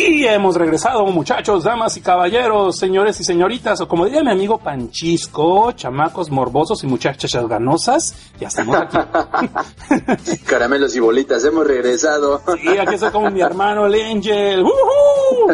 Y hemos regresado, muchachos, damas y caballeros, señores y señoritas, o como diría mi amigo Panchisco, chamacos morbosos y muchachas ganosas, ya estamos aquí. Caramelos y bolitas, hemos regresado. Sí, aquí está como mi hermano el Angel. ¡Uhú!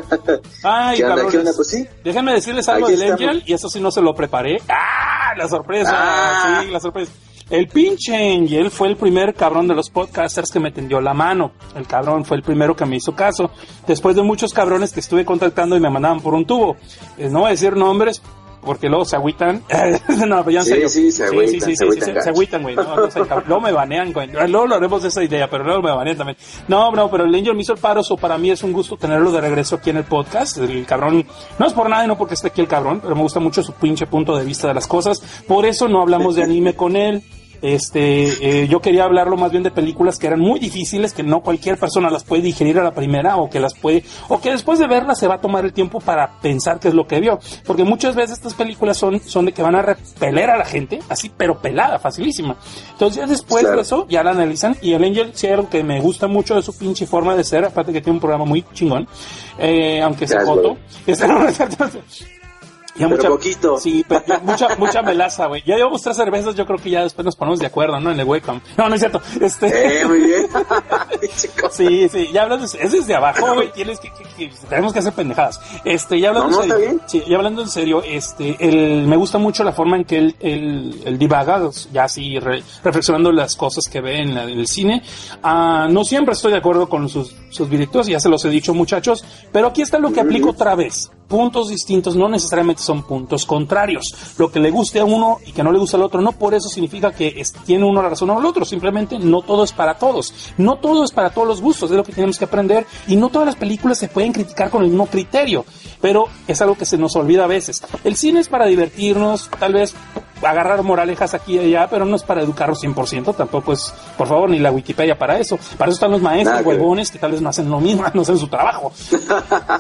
Ay, ¿Qué onda, cabrones. qué onda? Pues sí. Déjenme decirles algo Aquí del estamos. Angel, y eso sí no se lo preparé. ¡Ah! La sorpresa, Ah. sí, la sorpresa. El pinche Angel fue el primer cabrón de los podcasters que me tendió la mano. El cabrón fue el primero que me hizo caso. Después de muchos cabrones que estuve contactando y me mandaban por un tubo. Eh, no voy a decir nombres porque luego se agüitan. no, pero ya en Sí, serio. sí, se agüitan, sí, sí, se sí, agüitan se- güey. No, no luego me banean, güey. Luego lo haremos de esa idea, pero luego me banean también. No, no, pero el Angel me hizo el paro, so para mí es un gusto tenerlo de regreso aquí en el podcast. El cabrón, no es por nada y no porque esté aquí el cabrón, pero me gusta mucho su pinche punto de vista de las cosas. Por eso no hablamos de anime con él. Este, eh, yo quería hablarlo más bien de películas que eran muy difíciles, que no cualquier persona las puede digerir a la primera, o que las puede, o que después de verlas se va a tomar el tiempo para pensar qué es lo que vio. Porque muchas veces estas películas son, son de que van a repeler a la gente, así, pero pelada, facilísima. Entonces ya después Claro. de eso, ya la analizan, y el Angel, sí, algo que me gusta mucho de su pinche forma de ser, aparte que tiene un programa muy chingón, eh, aunque sea foto. Ya Pero poquito. Sí, pero mucha, mucha melaza, güey. Ya llevamos tres cervezas, yo creo que ya después nos ponemos de acuerdo, ¿no? En el webcam. No, no es cierto. Este. Eh, muy bien. Sí, sí, ya hablando, es desde abajo, güey, tienes que, que- que- tenemos que hacer pendejadas. Este, ya hablando No, no, en serio, sí, ya hablando en serio, este, el, me gusta mucho la forma en que él, él, él divaga, ya así, re- reflexionando las cosas que ve en, la- en el cine. Ah, no siempre estoy de acuerdo con sus, sus directores, ya se los he dicho muchachos, pero aquí está lo que aplico otra vez. Puntos distintos no necesariamente son puntos contrarios. Lo que le guste a uno y que no le gusta al otro, no por eso significa que es- tiene uno la razón o el otro. Simplemente no todo es para todos. No todo es para todos los gustos, es lo que tenemos que aprender. Y no todas las películas se pueden criticar con el mismo criterio. Pero es algo que se nos olvida a veces. El cine es para divertirnos, tal vez agarrar moralejas aquí y allá, pero no es para educarnos 100%, tampoco es, por favor, ni la Wikipedia para eso. Para eso están los maestros huevones que tal vez no hacen lo mismo, no hacen su trabajo.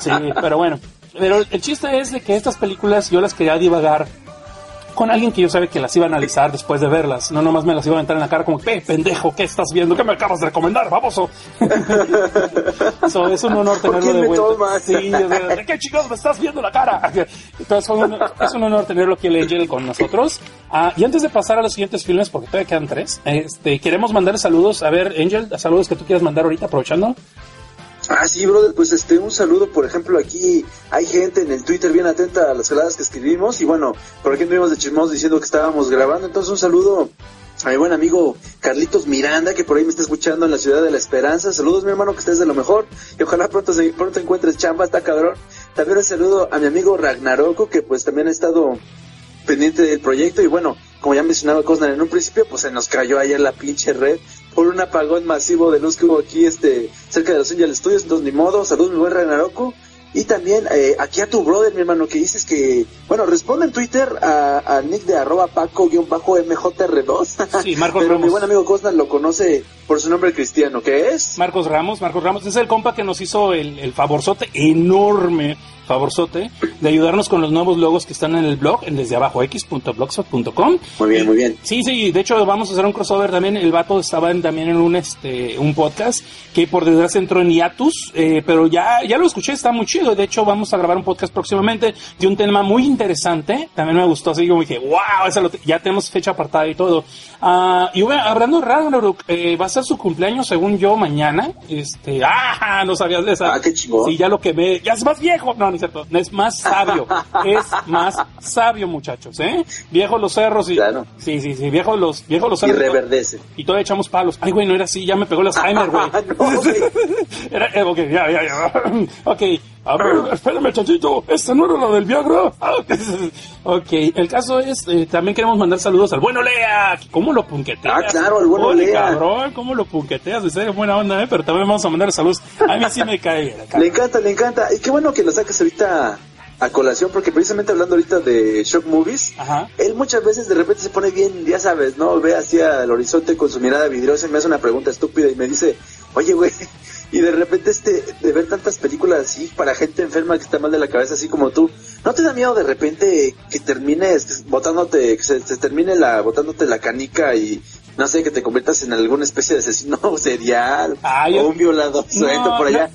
Sí, pero bueno. Pero el chiste es de que estas películas yo las quería divagar con alguien que yo sabía que las iba a analizar después de verlas. No nomás me las iba a aventar en la cara como, "Eh, pendejo, ¿qué estás viendo? ¿Qué me acabas de recomendar, baboso? so, es un honor tenerlo de vuelta. Sí, yo sé, ¿de qué chingados me estás viendo la cara? Entonces, un- es un honor tenerlo aquí el Angel con nosotros. Ah, y antes de pasar a los siguientes filmes, porque todavía quedan tres, este, queremos mandar saludos. A ver, Angel, saludos que tú quieras mandar ahorita, aprovechando. Ah, sí, brother, pues este, un saludo, por ejemplo, aquí hay gente en el Twitter bien atenta a las jaladas que escribimos y bueno, por aquí anduvimos de chismosos diciendo que estábamos grabando, entonces un saludo a mi buen amigo Carlitos Miranda, que por ahí me está escuchando en la ciudad de la Esperanza, saludos mi hermano, que estés de lo mejor y ojalá pronto, se- pronto encuentres chamba, está cabrón. También un saludo a mi amigo Ragnaroko, que pues también ha estado pendiente del proyecto y bueno, como ya mencionaba Cosnar en un principio, pues se nos cayó ayer la pinche red por un apagón masivo de luz que hubo aquí este cerca de los Angel Studios, entonces ni modo, saludos mi buen Ragnaroko. Y también eh, aquí a tu brother, mi hermano, que dices que, bueno, responde en Twitter a, a nick de arroba paco-mjr2. Sí, Marcos Pero mi Ramos. buen amigo Cosnar lo conoce por su nombre cristiano, que es... Marcos Ramos, Marcos Ramos, es el compa que nos hizo el, el favorzote enorme, favorzote, de ayudarnos con los nuevos logos que están en el blog, en desde abajo x.blogspot.com. Muy bien, muy bien. Sí, sí, de hecho vamos a hacer un crossover también, el vato estaba en- también en un este un podcast que por desgracia entró en hiatus, eh, pero ya, ya lo escuché, está muy chido, de hecho vamos a grabar un podcast próximamente de un tema muy interesante, también me gustó, así como dije, wow, esa lo te- ya tenemos fecha apartada y todo. Ah, y bueno, hablando de Ragnarok, eh, va a ser su cumpleaños según yo mañana, este, ah, no sabías de esa. Ah, qué chingón. Sí, ya lo quemé, ya es más viejo, no, no es cierto, es más sabio, es más sabio muchachos, ¿eh? Viejo los cerros y... Claro. Sí, sí, sí, viejo los, viejo los Y cerros. reverdece. Y todavía echamos palos. Ay, güey, no era así, ya me pegó el Alzheimer, güey. No, güey. Era, eh, ok, ya, ya, ya. ok, A ver, espérame, chachito, esta no era la del Viagra. ok, el caso es, eh, también queremos mandar saludos al bueno Lea. ¿Cómo lo punqueteas? Ah, claro, el bueno Lea. cabrón, ¿cómo lo punqueteas? De serio, buena onda, ¿eh? Pero también vamos a mandar saludos. A mí sí me cae Le encanta, le encanta. Y qué bueno que lo saques ahorita a colación, porque precisamente hablando ahorita de Shock Movies, él muchas veces de repente se pone bien, ya sabes, ¿no? Ve hacia el horizonte con su mirada vidriosa y me hace una pregunta estúpida y me dice, oye, güey, y de repente este, de ver tantas películas así para gente enferma que está mal de la cabeza, así como tú, ¿no te da miedo de repente que termines botándote, que se, termine la, botándote la canica y no sé, que te conviertas en alguna especie de asesino serial o un violador suelto por allá.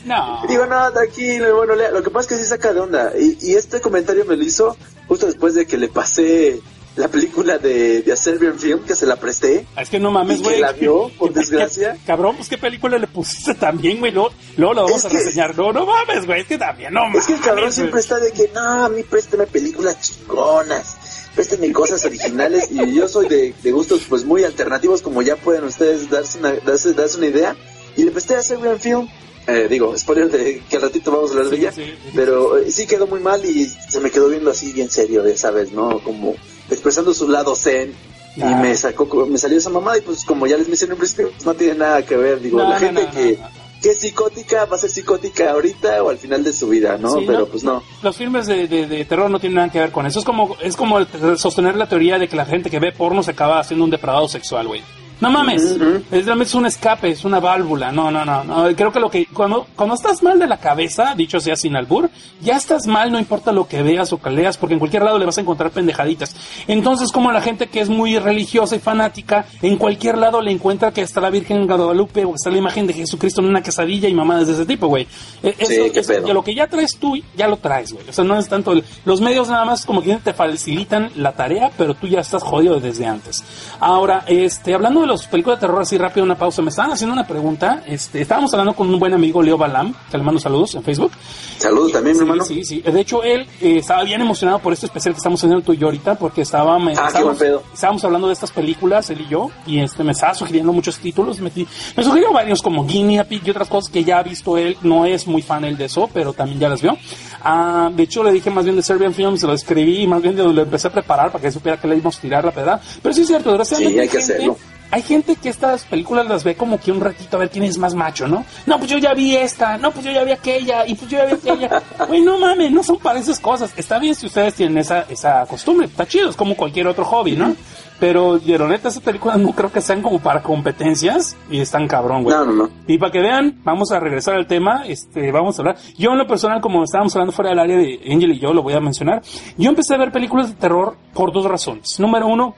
Digo, no, tranquilo, bueno, lo que pasa es que sí saca de onda. Y, y este comentario me lo hizo justo después de que le pasé la película de, de A Serbian Film que se la presté. Ah, es que no mames, güey. la vio, por desgracia. cabrón, pues qué película le pusiste también, güey. Luego, luego lo vamos a reseñar. No, no mames, güey. Es que también, no mames. Es que el cabrón siempre está de que, no, a mí présteme películas chingonas. Présteme cosas originales. y yo soy de, de, gustos, pues muy alternativos, como ya pueden ustedes darse una, darse, darse una idea. Y le presté a Serbian Film. Eh, digo, spoiler de que al ratito vamos a hablar de ella, pero eh, sí quedó muy mal y se me quedó viendo así bien serio de esa vez, ¿no? Como expresando su lado zen y me sacó me salió esa mamada y pues como ya les mencioné en principio pues no tiene nada que ver digo la gente que que es psicótica va a ser psicótica ahorita o al final de su vida, ¿no? Pero pues no. Los filmes de, de, terror no tienen nada que ver con eso. Es como, es como sostener la teoría de que la gente que ve porno se acaba haciendo un depravado sexual, güey. No mames, es, un escape, es una válvula. No, no, no, no. Creo que lo que cuando cuando estás mal de la cabeza, dicho sea sin albur, ya estás mal, no importa lo que veas o que leas, porque en cualquier lado le vas a encontrar pendejaditas. Entonces, como la gente que es muy religiosa y fanática, en cualquier lado le encuentra que está la Virgen en Guadalupe o que está la imagen de Jesucristo en una quesadilla y mamadas de ese tipo, güey. E, eso, lo que ya traes tú, ya lo traes, güey. O sea, no es tanto los medios nada más como que te facilitan la tarea, pero tú ya estás jodido desde antes. Ahora, este, hablando de los películas de terror así rápido, una pausa. Me estaban haciendo una pregunta. Este, estábamos hablando con un buen amigo, Leo Balam, que le mando saludos en Facebook. Saludos también, mi hermano. Sí, sí. De hecho, él eh, estaba bien emocionado por este especial que estamos haciendo tú y yo ahorita, porque estaba, ah, estábamos, estábamos, hablando de estas películas, él y yo, y este me estaba sugiriendo muchos títulos. Me, me sugirió varios como Guinea Pig y otras cosas que ya ha visto él. No es muy fan él de eso, pero también ya las vio. Ah, de hecho, le dije más bien de Serbian Films, se lo escribí, más bien de lo empecé a preparar para que supiera que le íbamos a tirar la pedada. Pero sí es cierto, desgraciadamente. Sí, hay que hacerlo hay gente que estas películas las ve como que un ratito a ver quién es más macho, ¿no? No, pues yo ya vi esta, no, pues yo ya vi aquella, y pues yo ya vi aquella. Güey, no mames, no son para esas cosas. Está bien si ustedes tienen esa, esa costumbre, está chido, es como cualquier otro hobby, ¿no? Pero, neta, esas películas no creo que sean como para competencias y están cabrón, güey. No, no, no. Y para que vean, vamos a regresar al tema, este, vamos a hablar. Yo en lo personal, como estábamos hablando fuera del área de Angel y yo, lo voy a mencionar, yo empecé a ver películas de terror por dos razones. Número uno,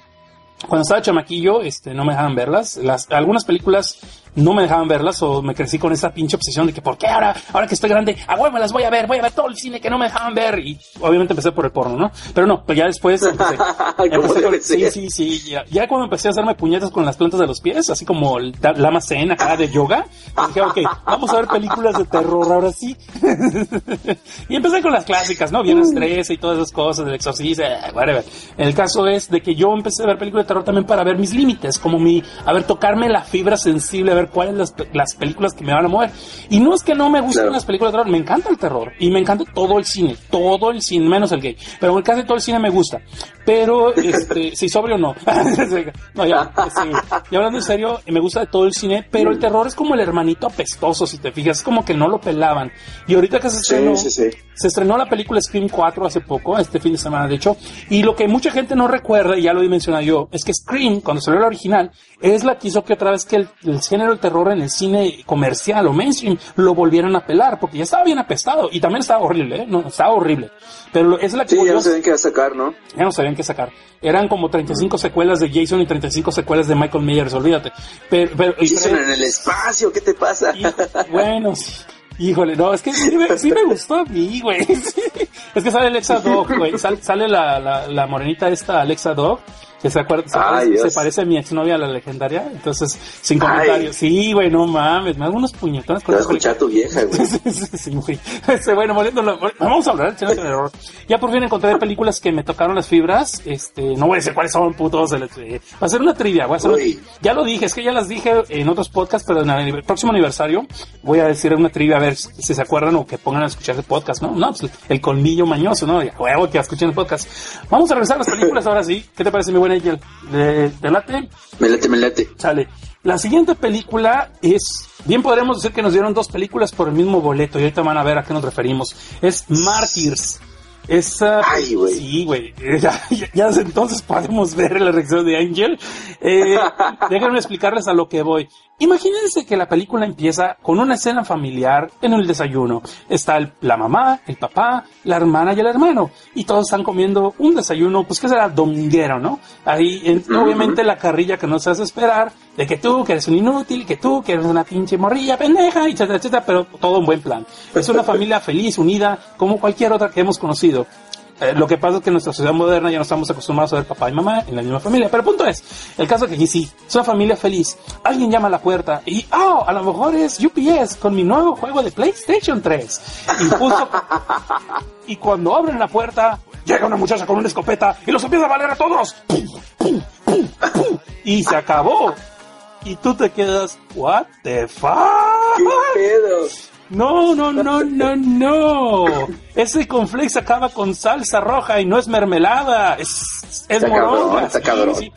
cuando estaba chamaquillo, este, no me dejaban verlas. Las, algunas películas no me dejaban verlas o me crecí con esa pinche obsesión de que por qué ahora, ahora que estoy grande, a huevo las voy a ver, voy a ver todo el cine que no me dejaban ver y obviamente empecé por el porno, ¿no? Pero no, pues ya después empecé, sí, sí, sí, ya, ya, cuando empecé a hacerme puñetas con las plantas de los pies, así como la macena acá de yoga, dije, ok, vamos a ver películas de terror ahora sí. y empecé con las clásicas, ¿no? Viernes 13 y todas esas cosas, del exorcista, whatever. El caso es de que yo empecé a ver películas de terror también para ver mis límites, como mi, a ver, tocarme la fibra sensible, a ver cuáles las, las películas que me van a mover. Y no es que no me gusten las películas de terror, me encanta el terror y me encanta todo el cine, todo el cine, menos el gay. Pero casi todo el cine me gusta. Pero, este, si sobrio no. no, ya, Y hablando en serio, me gusta de todo el cine, pero el terror es como el hermanito apestoso, si te fijas, es como que no lo pelaban. Y ahorita que se estrenó, se estrenó la película Scream 4 hace poco, este fin de semana de hecho, y lo que mucha gente no recuerda, y ya lo he mencionado yo, es que Scream, cuando salió la original, es la que hizo que otra vez que el, el género del terror en el cine comercial o mainstream lo volvieran a pelar, porque ya estaba bien apestado y también estaba horrible, ¿eh? No, estaba horrible. Pero es la que... Sí, ya no sabían qué sacar, ¿no? Ya no sabían qué sacar. Eran como 35 secuelas de Jason y 35 secuelas de Michael Myers, olvídate. Pero, pero, Jason en el espacio, ¿qué te pasa? bueno, Híjole, no, es que sí me, sí me gustó a mí, güey. Es que sale Alexa Dog, güey. Sale, sale la, la, la, morenita esta, Alexa Dog. Que se acuerda, se, Ay, parece, Dios. se parece a mi exnovia, la legendaria, entonces, sin comentarios. Sí, güey, no mames, me hago unos puñetones Te con va a esa película. escuchar tu vieja, güey. Sí, sí, sí, güey. Este, bueno, volviéndolo- vamos a hablar de terror. Ya por fin encontré películas que me tocaron las fibras. Este, no voy a decir cuáles son, putos. el- eh, Va a ser una trivia, voy a hacer. Ya lo dije, es que ya las dije en otros podcasts, pero en el próximo aniversario voy a decir una trivia a ver si se acuerdan o que pongan a escuchar el podcast, ¿no? No, pues el colmillo mañoso, ¿no? Ya, huevo que escuchen el podcast. Vamos a revisar las películas ahora sí. ¿Qué te parece, mi buena Angel? ¿De, de late? Me late, me late. Sale. La siguiente película es, bien podremos decir que nos dieron dos películas por el mismo boleto y ahorita van a ver a qué nos referimos. Es Martyrs. Esa, Ay, güey. sí, güey. Ya, ya- ya desde entonces podemos ver la reacción de Angel. Eh, déjenme explicarles a lo que voy. Imagínense que la película empieza con una escena familiar en el desayuno. Está el- la mamá, el papá, la hermana y el hermano. Y todos están comiendo un desayuno, pues que será dominguero, ¿no? Ahí, en- obviamente, la carrilla que nos hace esperar de que tú, que eres un inútil, que tú, que eres una pinche morrilla pendeja, etcétera, etcétera, pero todo en buen plan. Es una familia feliz, unida, como cualquier otra que hemos conocido. Eh, lo que pasa es que en nuestra sociedad moderna ya no estamos acostumbrados a ver papá y mamá en la misma familia. Pero el punto es, el caso es que aquí sí, es una familia feliz. Alguien llama a la puerta y, oh, a lo mejor es UPS con mi nuevo juego de PlayStation 3. Y justo, y cuando abren la puerta, llega una muchacha con una escopeta y los empieza a valer a todos. ¡Pum, pum, pum! Y se acabó. Y tú te quedas, what the fuck? ¿Qué pedo? No, no, no, no, no. Ese conflex acaba con salsa roja y no es mermelada. Es, es moronga. Sí, sí.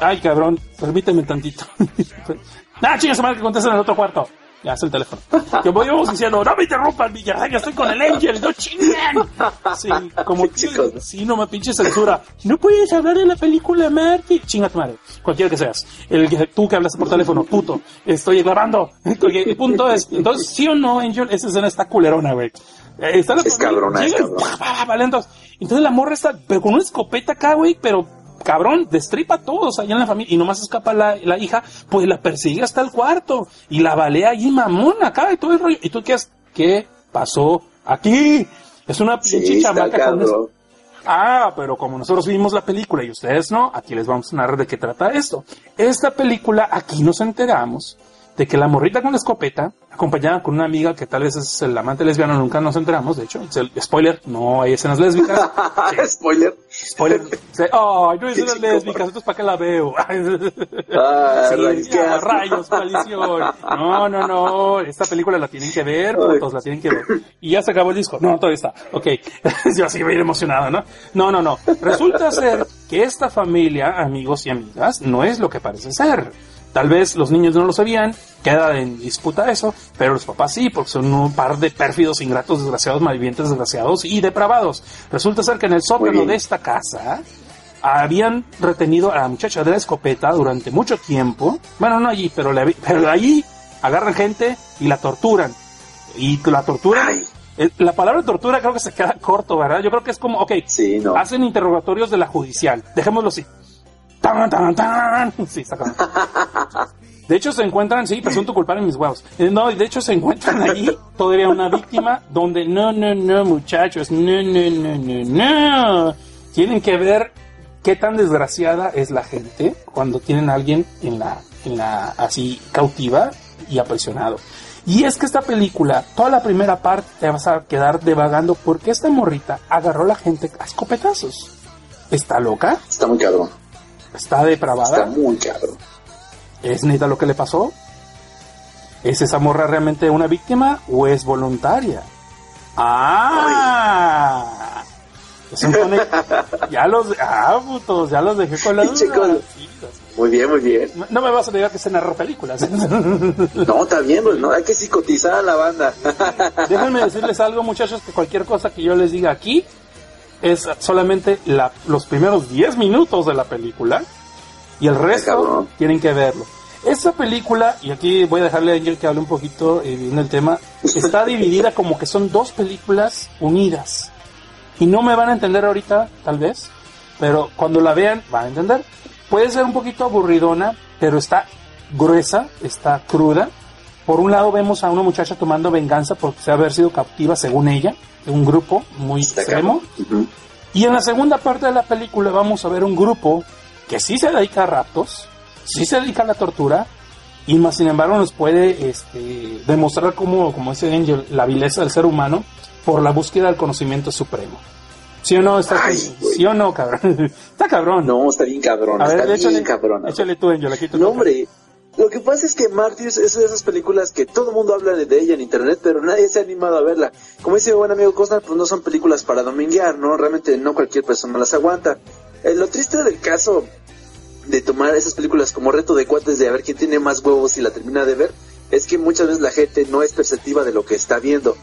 Ay, cabrón, permíteme tantito. ah, chingas, madre, que contesta en el otro cuarto. Ya, es el teléfono. Que voy vamos diciendo, no me interrumpan, Villarreal, estoy con el Angel, no chingan. Sí, como Sí, sí, no me pinche censura. No puedes hablar de la película, Marty. Chinga tu madre, cualquiera que seas. El que tú que hablas por teléfono, puto. Estoy grabando. El punto es, entonces, sí o no, Angel, esa escena está culerona, güey. Eh, Está la Es cabrona, es cabrona. Entonces la morra está, pero con una escopeta acá, güey, pero cabrón, destripa a todos allá en la familia y nomás escapa la, la hija, pues la persigue hasta el cuarto y la balea allí mamón acá y todo el rollo. Y tú qué, qué pasó aquí? Es una pinche Sí, chamaca con eso. Ah, pero como nosotros vimos la película y ustedes no, aquí les vamos a narrar de qué trata esto. Esta película, aquí nos enteramos de que la morrita con la escopeta, acompañada con una amiga que tal vez es el amante lesbiano, nunca nos enteramos, de hecho, spoiler, no hay escenas lésbicas. Spoiler. Spoiler. Ay, no hay escenas chico. lésbicas, entonces ¿para qué la veo? Ah, Sí, rayos, ya, maldición. No, no, no. Esta película la tienen que ver, putos, la tienen que ver. Y ya se acabó el disco. No, todavía está. Ok. Yo así bien emocionado, ¿no? No, no, no. Resulta ser que esta familia, amigos y amigas, no es lo que parece ser. Tal vez los niños no lo sabían, queda en disputa eso, pero los papás sí, porque son un par de pérfidos, ingratos, desgraciados, malvivientes, desgraciados y depravados. Resulta ser que en el sótano de esta casa habían retenido a la muchacha de la escopeta durante mucho tiempo. Bueno, no allí, pero, le- pero allí agarran gente y la torturan. Y la torturan. Ay. eh, La palabra tortura creo que se queda corto, ¿verdad? Yo creo que es como, ok, Sí, no. hacen interrogatorios de la judicial. Dejémoslo así. Tan, tan, tan. Sí, está cabrón. De hecho, se encuentran, sí, presunto culpable en mis huevos. Eh, No, de hecho, se encuentran allí todavía una víctima donde no, no, no, muchachos, no, no, no, no, no. Tienen que ver qué tan desgraciada es la gente cuando tienen a alguien en la, en la, así, cautiva y aprisionado. Y es que esta película, toda la primera parte te vas a quedar devagando porque esta morrita agarró a la gente a escopetazos. ¿Está loca? Está muy cabrón. ¿Está depravada? Está muy cabrón. ¿Es neta lo que le pasó? ¿Es esa morra realmente una víctima o es voluntaria? ¡Ah! Es un cone- ya los, ah, putos, ya los dejé con la duda. Muy bien, muy bien. No- No me vas a negar que se narró películas. No, está bien, pues, no, hay que psicotizar a la banda. Déjenme decirles algo, muchachos, que cualquier cosa que yo les diga aquí es solamente la- los primeros 10 minutos de la película y el resto tienen que verlo. Esta película, y aquí voy a dejarle a Angel que hable un poquito eh, en el tema, está dividida como que son dos películas unidas. Y no me van a entender ahorita, tal vez, pero cuando la vean van a entender. Puede ser un poquito aburridona, pero está gruesa, está cruda. Por un lado vemos a una muchacha tomando venganza por haber sido captiva, según ella, de un grupo muy extremo. Y en la segunda parte de la película vamos a ver un grupo que sí se dedica a raptos, sí se dedica a la tortura, y más sin embargo nos puede este, demostrar como, como dice Angel, la vileza del ser humano por la búsqueda del conocimiento supremo. ¿Sí o no? Está, Ay. ¿Sí o no, cabrón? está cabrón. No, está bien cabrón, a ver, está bien échale, cabrón. échale tú, Angel, aquí tú. No, hombre, lo que pasa es que Martyrs es de esas películas que todo el mundo habla de ella en internet, pero nadie se ha animado a verla. Como dice mi buen amigo Cosnar, pues no son películas para dominguear, ¿no? Realmente no cualquier persona las aguanta. Eh, lo triste del caso de tomar esas películas como reto de cuates de a ver quién tiene más huevos y la termina de ver, es que muchas veces la gente no es perceptiva de lo que está viendo.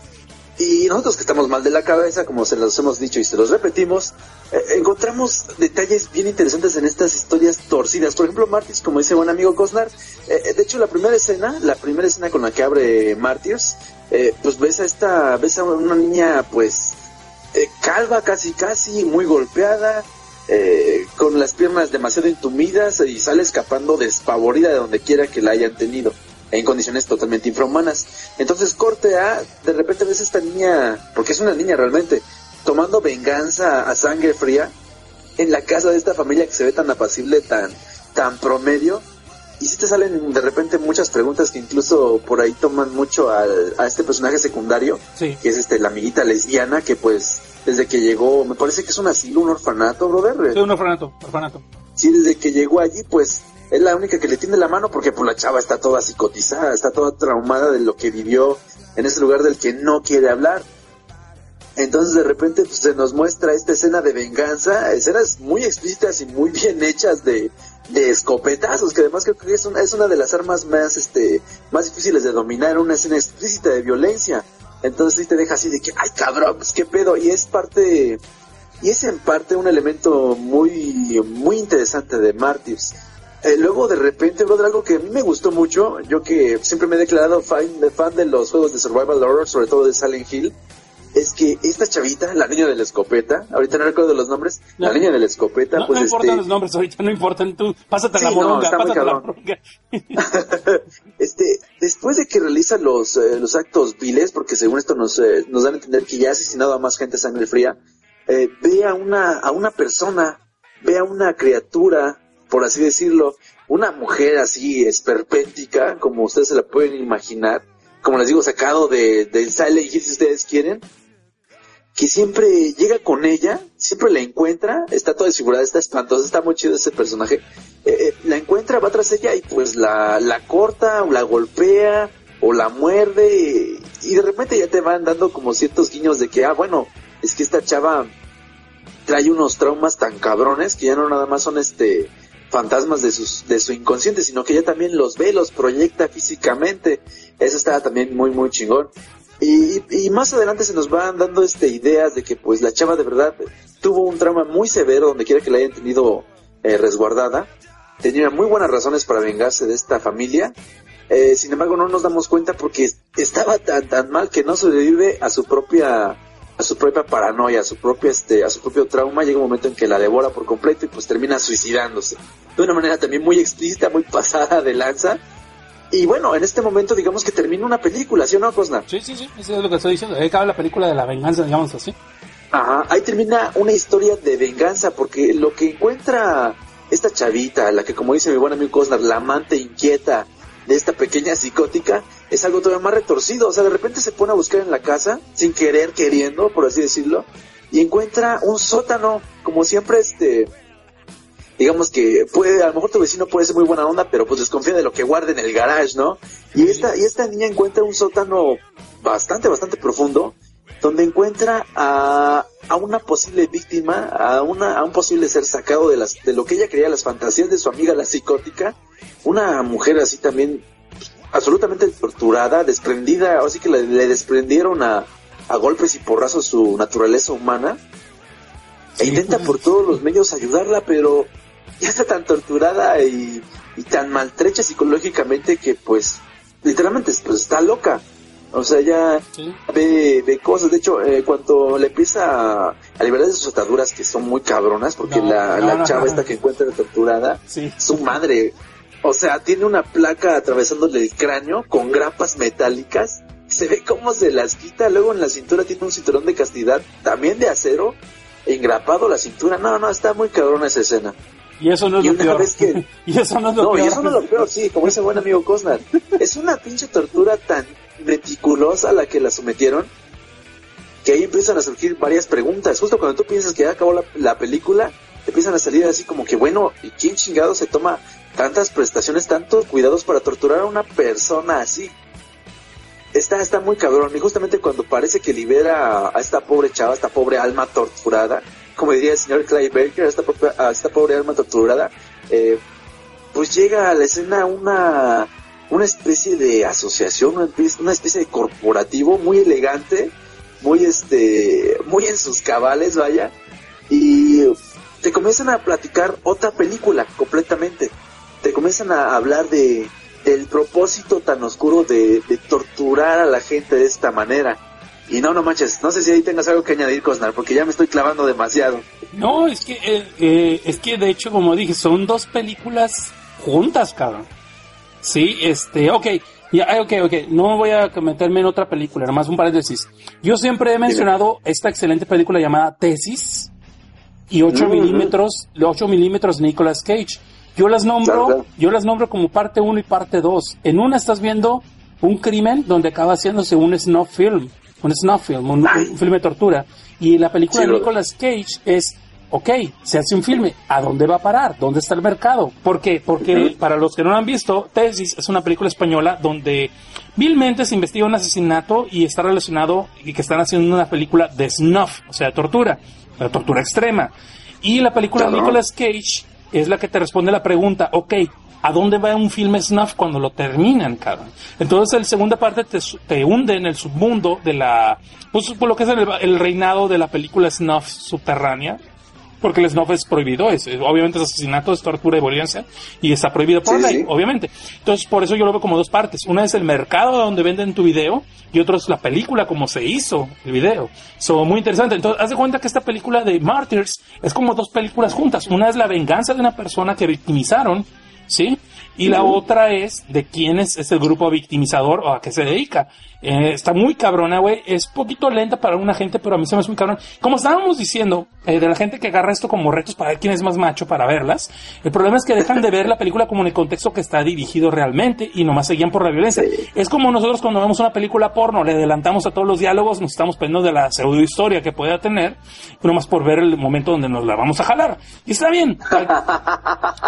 Y nosotros que estamos mal de la cabeza, como se los hemos dicho y se los repetimos, eh, encontramos detalles bien interesantes en estas historias torcidas. Por ejemplo, Martyrs, como dice buen amigo Cosnar, eh, de hecho la primera escena, la primera escena con la que abre Martyrs, eh, pues ves a esta, ves a una niña pues eh, calva casi casi, muy golpeada, eh, con las piernas demasiado entumidas y sale escapando despavorida de donde quiera que la hayan tenido en condiciones totalmente infrahumanas. Entonces corte a, de repente ves a esta niña, porque es una niña realmente, tomando venganza a sangre fría en la casa de esta familia que se ve tan apacible, tan, tan promedio. Y si te salen de repente muchas preguntas que incluso por ahí toman mucho al, a este personaje secundario, Sí. que es este la amiguita lesbiana que pues desde que llegó, me parece que es un asilo, un orfanato, brother. Sí, un orfanato, orfanato. Sí, desde que llegó allí, pues es la única que le tiende la mano porque pues la chava está toda psicotizada, está toda traumada de lo que vivió en ese lugar del que no quiere hablar. Entonces de repente pues, se nos muestra esta escena de venganza, escenas muy explícitas y muy bien hechas de, de escopetazos, que además creo que es una, es una de las armas más, este, más difíciles de dominar, una escena explícita de violencia. Entonces sí te deja así de que, ay cabrón, pues qué pedo, y es parte, y es en parte un elemento muy, muy interesante de Martyrs. Eh, luego de repente, brother, algo que a mí me gustó mucho, yo que siempre me he declarado fan de, fan de los juegos de Survival Horror, sobre todo de Silent Hill, es que esta chavita, la niña de la escopeta, ahorita no recuerdo los nombres, la No. niña de la escopeta, No, pues no importan este, los nombres ahorita, no importan tú. Pásate Sí, la no, moronga, muy pásate la moronga. este, después de que realiza los, eh, los actos viles, porque según esto nos, eh, nos dan a entender que ya ha asesinado a más gente a sangre fría, eh, ve a una, a una persona, ve a una criatura, por así decirlo, una mujer así esperpéntica, como ustedes se la pueden imaginar, como les digo, sacado de, de Silent Hill si ustedes quieren, que siempre llega con ella, siempre la encuentra, está toda desfigurada, está espantosa, está muy chido ese personaje, eh, eh, la encuentra, va tras ella y pues la, la corta o la golpea o la muerde y de repente ya te van dando como ciertos guiños de que, ah, bueno, es que esta chava trae unos traumas tan cabrones que ya no nada más son este fantasmas de sus de su inconsciente, sino que ya también los ve, los proyecta físicamente. Eso está también muy muy chingón. Y, y más adelante se nos van dando este ideas de que pues la chava de verdad tuvo un trauma muy severo donde quiera que la hayan tenido eh, resguardada. Tenía muy buenas razones para vengarse de esta familia. Eh, sin embargo, no nos damos cuenta porque estaba tan tan mal que no sobrevive a su propia a su propia paranoia, a su propia este, a su propio trauma, llega un momento en que la devora por completo y pues termina suicidándose. De una manera también muy explícita, muy pasada de lanza. Y bueno, en este momento digamos que termina una película, ¿sí o no, Cosnar? Sí, sí, sí, eso es lo que estoy diciendo. Ahí acaba la película de la venganza, digamos así. Ajá, ahí termina una historia de venganza, porque lo que encuentra esta chavita, la que como dice mi buen amigo Cosnar, la amante inquieta de esta pequeña psicótica, es algo todavía más retorcido. O sea, de repente se pone a buscar en la casa, sin querer, queriendo, por así decirlo, y encuentra un sótano, como siempre, este, digamos que puede, a lo mejor tu vecino puede ser muy buena onda, pero pues desconfía de lo que guarda en el garage, ¿no? Y esta, y esta niña encuentra un sótano bastante, bastante profundo, donde encuentra a, a una posible víctima, a una, a un posible ser sacado de las, de lo que ella creía las fantasías de su amiga la psicótica, una mujer así también absolutamente torturada, desprendida, así que le, le desprendieron a, a golpes y porrazos su naturaleza humana, e intenta pues. por todos los medios ayudarla, pero ya está tan torturada y, y tan maltrecha psicológicamente que pues literalmente pues está loca. O sea, ya Sí. ve, ve cosas. De hecho, eh, cuando le empieza a, a liberar de sus ataduras que son muy cabronas, porque No, la, no, la no, chava esta que encuentra torturada, Sí. su madre, o sea, tiene una placa atravesándole el cráneo con grapas metálicas. Se ve cómo se las quita. Luego en la cintura tiene un cinturón de castidad, también de acero, engrapado la cintura. No, no, está muy cabrona esa escena. Y eso no es Y lo una peor. que- y eso no es lo No, peor. y eso no es lo peor, sí, como ese buen amigo Cosnar. Es una pinche tortura tan meticulosa a la que la sometieron que ahí empiezan a surgir varias preguntas. Justo cuando tú piensas que ya acabó la, la película, empiezan a salir así como que, bueno, ¿y quién chingado se toma tantas prestaciones, tantos cuidados para torturar a una persona así? Está, está muy cabrón. Y justamente cuando parece que libera a esta pobre chava, a esta pobre alma torturada, como diría el señor Clay Baker, a esta, pobre- a esta pobre alma torturada, eh, pues llega a la escena una, una especie de asociación, una especie, de corporativo muy elegante, muy este, muy en sus cabales, vaya, y te comienzan a platicar otra película completamente. Te comienzan a hablar de del propósito tan oscuro de, de torturar a la gente de esta manera. Y no, no manches, no sé si ahí tengas algo que añadir, Cosnar, porque ya me estoy clavando demasiado. No, es que, eh, eh, es que de hecho, como dije, son dos películas juntas, cabrón. Sí, este, ok, ya, eh, ok, ok, no voy a meterme en otra película, nada más un paréntesis. Yo siempre he mencionado esta excelente película llamada Tesis y 8 Ujú. milímetros, 8 milímetros Nicolas Cage. Yo las nombro, yo las nombro como parte 1 y parte 2. En una estás viendo un crimen donde acaba haciéndose un snuff film, un snuff film, un, un filme de tortura. Y la película Sí, de. Nicolas Cage es, ok, se hace un filme, ¿a dónde va a parar? ¿Dónde está el mercado? ¿Por qué? Porque para los que no lo han visto, Tesis es una película española donde vilmente se investiga un asesinato y está relacionado y que están haciendo una película de snuff, o sea, tortura, de tortura extrema. Y la película de. Nicolas Cage es la que te responde la pregunta, ok, ¿a dónde va un filme snuff cuando lo terminan, cabrón? Entonces, la segunda parte te, te hunde en el submundo de la, pues, por lo que es el, el reinado de la película snuff subterránea. Porque el snuff es prohibido, es, obviamente es asesinato, es tortura y violencia, y está prohibido por Sí, ley, sí. obviamente. Entonces, por eso yo lo veo como dos partes. Una es el mercado donde venden tu video, y otro es la película como se hizo el video. Son muy interesante. Entonces, haz de cuenta que esta película de Martyrs es como dos películas juntas. Una es la venganza de una persona que victimizaron, ¿sí? Y la otra es de quién es ese grupo victimizador o a qué se dedica. Eh, está muy cabrona, güey. Es poquito lenta para una gente, pero a mí se me hace muy cabrón. Como estábamos diciendo, eh, de la gente que agarra esto como retos para ver quién es más macho para verlas, el problema es que dejan de ver la película como en el contexto que está dirigido realmente y nomás seguían por la violencia. Sí. Es como nosotros cuando vemos una película porno, le adelantamos a todos los diálogos, nos estamos perdiendo de la pseudo historia que pueda tener, nomás por ver el momento donde nos la vamos a jalar. Y está bien.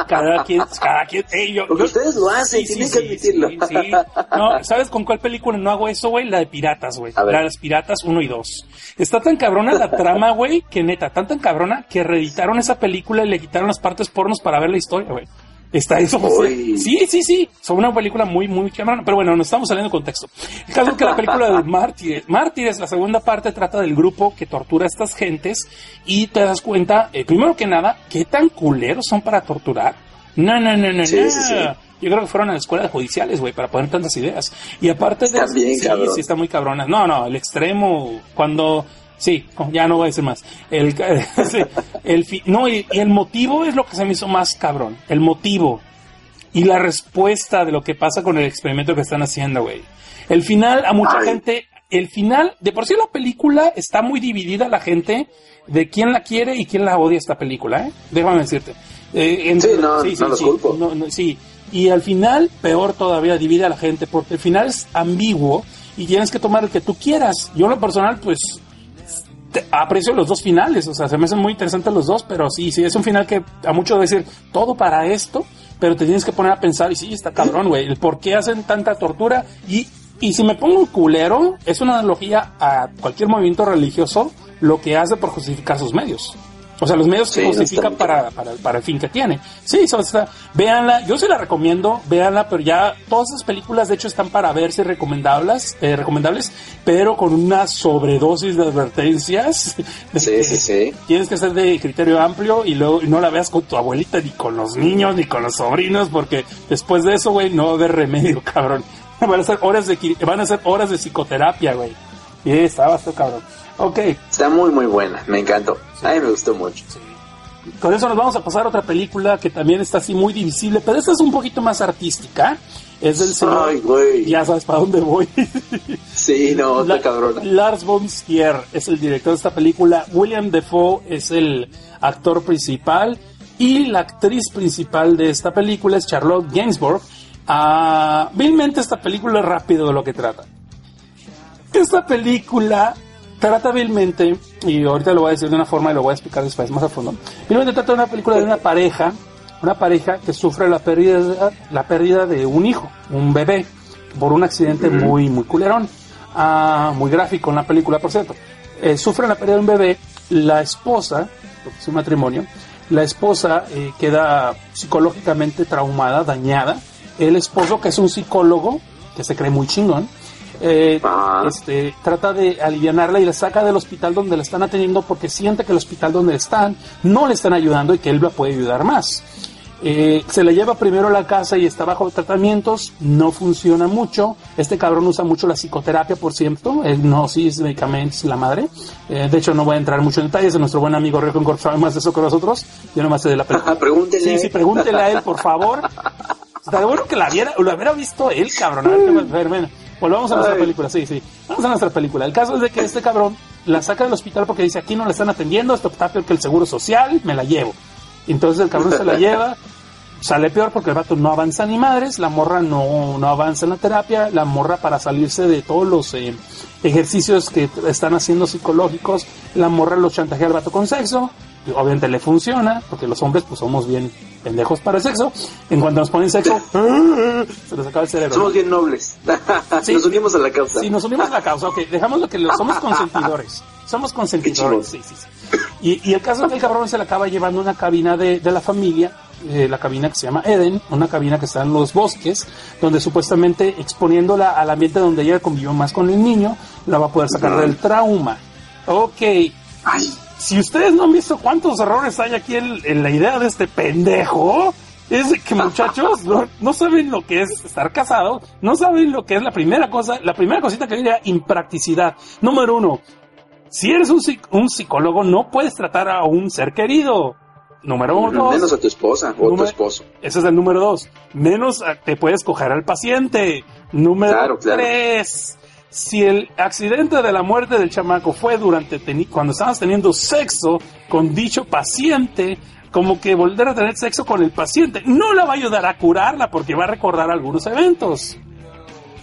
Cada quien, cada quien, ey, yo, ustedes lo hacen, tienen que admitirlo. sí, sí. No, ¿sabes con cuál película no hago eso, güey? La de piratas, güey. La de las piratas 1 y 2. Está tan cabrona la trama, güey, que neta, tan tan cabrona que reeditaron esa película y le quitaron las partes pornos para ver la historia, güey. Está eso. Uy. Sí, sí, sí. Son una película muy, muy cabrona. Pero bueno, nos estamos saliendo de contexto. El caso es que la película de Mártires, Mártires, la segunda parte trata del grupo que tortura a estas gentes y te das cuenta, eh, primero que nada, qué tan culeros son para torturar. No, no, no, no, Sí, no. sí, sí. Yo creo que fueron a la escuela de judiciales, güey, para poner tantas ideas. Y aparte de sí, sí, está muy cabrona. No, no, el extremo, cuando, sí, ya no voy a decir más. El, sí, el, no, y, y el motivo es lo que se me hizo más cabrón. El motivo. Y la respuesta de lo que pasa con el experimento que están haciendo, güey. El final, a mucha Ay. gente, el final, de por sí la película está muy dividida la gente de quién la quiere y quién la odia esta película, ¿eh? Déjame decirte. Eh, Sí, no, no los culpo. no, no, sí. Y al final, peor todavía, divide a la gente, porque el final es ambiguo y tienes que tomar el que tú quieras. Yo en lo personal, pues, te- aprecio los dos finales, o sea, se me hacen muy interesantes los dos, pero sí, sí, es un final que a mucho decir todo para esto, pero te tienes que poner a pensar, y sí, está cabrón, güey, el por qué hacen tanta tortura, y, y si me pongo culero, es una analogía a cualquier movimiento religioso, lo que hace por justificar sus medios. O sea, los medios que Sí, justifican está para, para, para el fin que tiene. Sí, o sea, véanla, yo se la recomiendo, véanla, pero ya todas esas películas de hecho están para verse recomendables, eh, recomendables, pero con una sobredosis de advertencias. Sí, que sí, sí. Tienes que ser de criterio amplio y luego y no la veas con tu abuelita, ni con los niños, ni con los sobrinos, porque después de eso, güey, no va a haber remedio, cabrón. Van a ser horas de, van a ser horas de psicoterapia, güey. Y está bastante cabrón. Ok, Está muy, muy buena. Me encantó. A mí me gustó mucho. Con eso nos vamos a pasar a otra película que también está así muy divisible, pero esta es un poquito más artística. Es del señor. Ay, güey. Ya sabes para dónde voy. Sí, no, está La- cabrona. Lars von Stier es el director de esta película. William Defoe es el actor principal. y la actriz principal de esta película es Charlotte Gainsbourg. Ah, vilmente esta película es rápido de lo que trata. Esta película trata vilmente, y ahorita lo voy a decir de una forma y lo voy a explicar después más a fondo. Vilmente trata de una película de una pareja, una pareja que sufre la pérdida, la pérdida de un hijo, un bebé, por un accidente muy, muy culerón, ah, muy gráfico en la película, por cierto. Eh, sufre la pérdida de un bebé, la esposa, porque es un matrimonio, la esposa eh, queda psicológicamente traumada, dañada. El esposo, que es un psicólogo, que se cree muy chingón, eh, Ah. este, trata de alivianarla y la saca del hospital donde la están atendiendo porque siente que el hospital donde están no le están ayudando y que él la puede ayudar más. Eh, se la lleva primero a la casa y está bajo tratamientos, no funciona mucho. Este cabrón usa mucho la psicoterapia, por cierto, hipnosis, medicamentos, la madre. Eh, de hecho, no voy a entrar mucho en detalles, nuestro buen amigo Río Concord sabe más de eso que nosotros. Yo nomás sé de la película. Pregúntele. Sí, sí, pregúntele a él, por favor. Está bueno que la viera, lo hubiera visto él, cabrón. A ver qué más- a ver, bueno, volvamos a nuestra Ay. película, sí, sí. Vamos a nuestra película. El caso es de que este cabrón la saca del hospital porque dice, aquí no la están atendiendo, esto está peor que el seguro social, me la llevo. Entonces el cabrón se la lleva, sale peor porque el vato no avanza ni madres, la morra no, no avanza en la terapia, la morra para salirse de todos los eh, ejercicios que están haciendo psicológicos, la morra lo chantajea al vato con sexo, obviamente le funciona, porque los hombres pues somos bien pendejos para el sexo, en cuanto nos ponen sexo, se nos acaba el cerebro. Somos bien nobles. Sí. Nos unimos a la causa. Si nos unimos a la causa, ok, dejamos lo que lo- somos consentidores. Somos consentidores, sí, sí, sí. Y, y el caso es que el cabrón se le acaba llevando a una cabina de, de la familia, eh, la cabina que se llama Eden, una cabina que está en los bosques, donde supuestamente exponiéndola al ambiente donde ella convivió más con el niño, la va a poder sacar del trauma. Ok, Ay, si ustedes no han visto cuántos errores hay aquí en, en la idea de este pendejo, es que muchachos no, no saben lo que es estar casado, no saben lo que es la primera cosa, la primera cosita que diría impracticidad. Número uno, si eres un, psic- un psicólogo no puedes tratar a un ser querido. Número dos, menos a tu esposa o a tu esposo. ese es el número dos. Menos ah, te puedes coger al paciente. Número Claro, claro. Si el accidente de la muerte del chamaco fue durante cuando estabas teniendo sexo con dicho paciente, como que volver a tener sexo con el paciente no la va a ayudar a curarla porque va a recordar algunos eventos.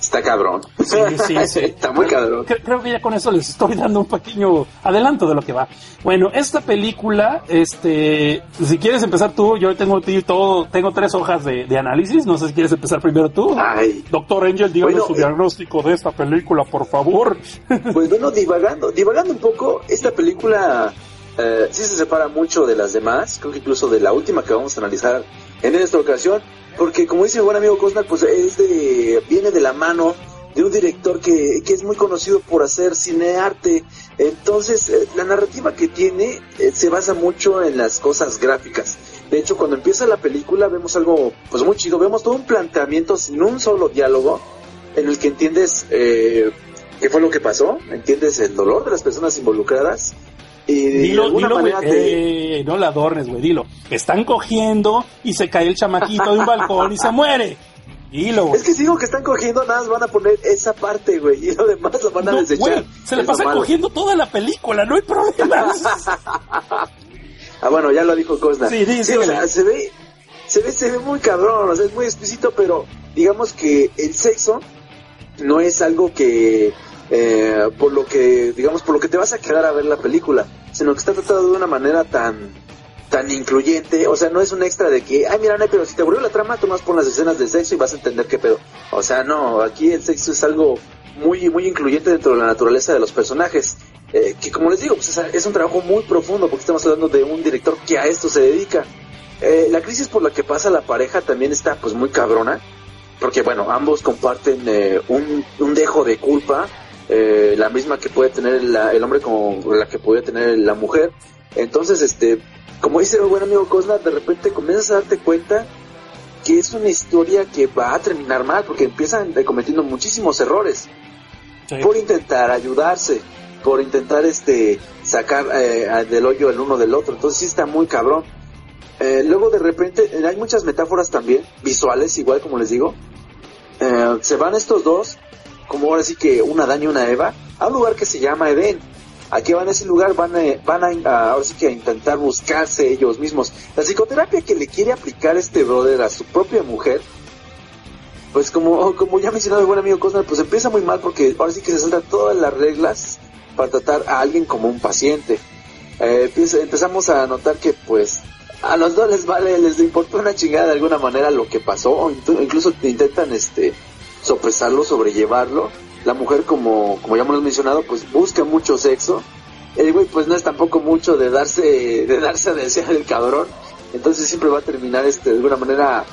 Está cabrón. Sí, sí, sí. Está muy cabrón. Cre- Creo que ya con eso les estoy dando un pequeño adelanto de lo que va. Bueno, esta película, este, si quieres empezar tú, yo tengo todo, tengo tres hojas de, de análisis. No sé si quieres empezar primero tú. Ay. Doctor Angel, dígame Bueno, su eh. diagnóstico de esta película, por favor. Pues bueno, divagando, divagando un poco, esta película eh, sí se separa mucho de las demás, creo que incluso de la última que vamos a analizar en esta ocasión, porque como dice mi buen amigo Cosnar, pues es de, viene de la mano de un director que, que es muy conocido por hacer cinearte. Entonces, eh, la narrativa que tiene eh, se basa mucho en las cosas gráficas. De hecho, cuando empieza la película vemos algo pues muy chido, vemos todo un planteamiento sin un solo diálogo en el que entiendes eh, qué fue lo que pasó, entiendes el dolor de las personas involucradas de Dilo, dilo, te... Eh, no la adornes, güey, dilo. Están cogiendo y se cae el chamaquito de un balcón y se muere. Dilo. Es que si digo que están cogiendo, nada más van a poner esa parte, güey, y lo demás lo van a No, desechar. se le pasa malo. cogiendo toda la película, no hay problema. Ah, bueno, ya lo dijo Cosna. Sí, o síguele. sea, se ve, se ve, se ve muy cabrón, o sea, es muy explícito, pero digamos que el sexo no es algo que, eh, por lo que, digamos, por lo que te vas a quedar a ver la película, sino que está tratado de una manera tan, tan incluyente, o sea, no es un extra de que, ay, mira, no, pero si te aburrió la trama, tú pon las escenas de sexo y vas a entender qué pedo. O sea, no, aquí el sexo es algo muy, muy incluyente dentro de la naturaleza de los personajes. Eh, que como les digo, pues, es, es un trabajo muy profundo porque estamos hablando de un director que a esto se dedica. Eh, la crisis por la que pasa la pareja también está pues muy cabrona, porque bueno, ambos comparten eh, un, un dejo de culpa, eh, la misma que puede tener la- el hombre como la que puede tener la mujer. Entonces, este, como dice el buen amigo Cosna, de repente comienzas a darte cuenta que es una historia que va a terminar mal, porque empiezan cometiendo muchísimos errores Sí. por intentar ayudarse, por intentar este sacar eh, del hoyo el uno del otro. Entonces sí está muy cabrón. Eh, luego de repente eh, hay muchas metáforas también, visuales, igual como les digo. Eh, se van estos dos, como ahora sí que una Adán y una Eva, a un lugar que se llama Edén. ¿A qué van a ese lugar? Van a, van a, ahora sí que a intentar buscarse ellos mismos. La psicoterapia que le quiere aplicar este brother a su propia mujer, pues como, como ya mencionaba el buen amigo Cosner, pues empieza muy mal porque ahora sí que se saltan todas las reglas para tratar a alguien como un paciente. Eh, empezamos a notar que pues a los dos les vale, les importa una chingada de alguna manera lo que pasó, incluso intentan este sopesarlo, sobrellevarlo. La mujer, como, como ya hemos mencionado, pues busca mucho sexo. El güey pues no es tampoco mucho de darse, de darse a desear el cabrón. Entonces siempre va a terminar este, de alguna manera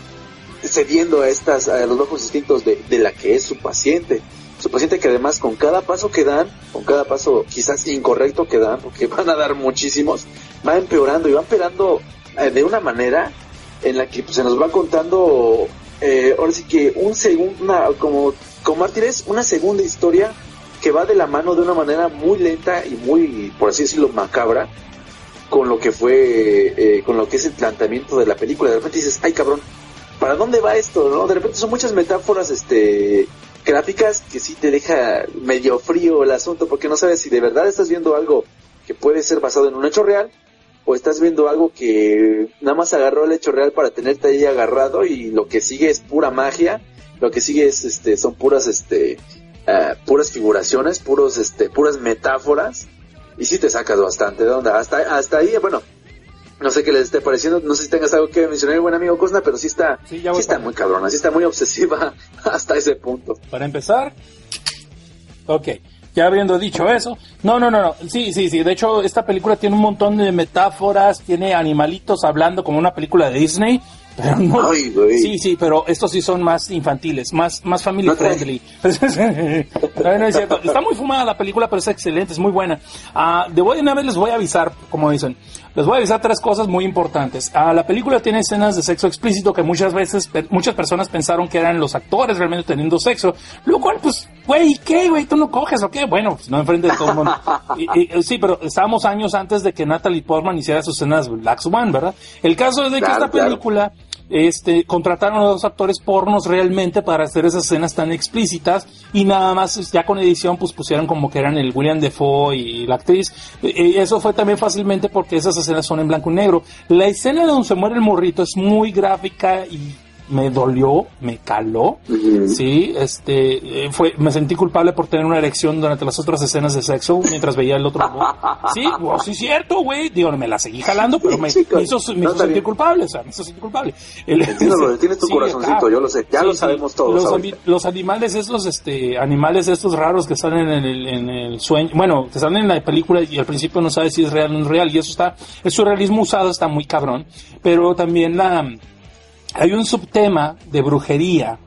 cediendo a estas, a los bajos instintos de, de la que es su paciente. Su paciente que además con cada paso que dan, con cada paso quizás incorrecto que dan, porque van a dar muchísimos, va empeorando y va empeorando eh, de una manera en la que pues, se nos va contando eh, ahora sí que un segundo, como, mártires, una segunda historia que va de la mano de una manera muy lenta y muy, por así decirlo, macabra con lo que fue, eh, con lo que es el planteamiento de la película. De repente dices, ay cabrón, ¿para dónde va esto? ¿no? De repente son muchas metáforas, este, gráficas que sí te deja medio frío el asunto porque no sabes si de verdad estás viendo algo que puede ser basado en un hecho real o estás viendo algo que nada más agarró el hecho real para tenerte ahí agarrado y lo que sigue es pura magia, lo que sigue es este son puras este uh, puras figuraciones, puros este puras metáforas y sí te sacas bastante de onda. Hasta hasta ahí, bueno, no sé qué les esté pareciendo, no sé si tengas algo que mencionar, buen amigo Cosna, pero sí está sí, sí está muy cabrona, sí está muy obsesiva hasta ese punto. Para empezar, ok, ya habiendo dicho eso, no, no, no, no, sí, sí, sí, de hecho esta película tiene un montón de metáforas, tiene animalitos hablando como una película de Disney, pero no, sí, sí, pero estos sí son más infantiles, más, más family friendly. no, es cierto. Está muy fumada la película, pero es excelente, es muy buena. Uh, de una vez les voy a avisar, como dicen, les voy a avisar tres cosas muy importantes. Uh, la película tiene escenas de sexo explícito que muchas veces, muchas personas pensaron que eran los actores realmente teniendo sexo, lo cual, pues, güey, ¿qué, güey? ¿Tú no coges o qué? Bueno, pues no enfrente de todo el mundo. y, sí, pero estábamos años antes de que Natalie Portman hiciera sus escenas Black Swan, ¿verdad? El caso es de que esta película este, contrataron a dos actores pornos realmente para hacer esas escenas tan explícitas y nada más ya con edición pues pusieron como que eran el William Defoe y la actriz. Y eso fue también fácilmente porque esas escenas son en blanco y negro. La escena donde se muere el morrito es muy gráfica y me dolió, me caló, sí, este, eh, fue, me sentí culpable por tener una erección durante las otras escenas de sexo mientras veía el otro. sí, pues sí, cierto, güey, digo, me la seguí jalando, pero me, hizo, me hizo sentir culpable, o sea, me hizo sentir culpable. El, tienes tu corazoncito, yo lo sé, ya lo sabemos todos. Los, los, animales estos, este, animales estos raros que salen en el, en el sueño, bueno, que salen en la película y al principio no sabes si es real o no es real, y eso está, el surrealismo usado está muy cabrón, pero también la, hay un subtema de brujería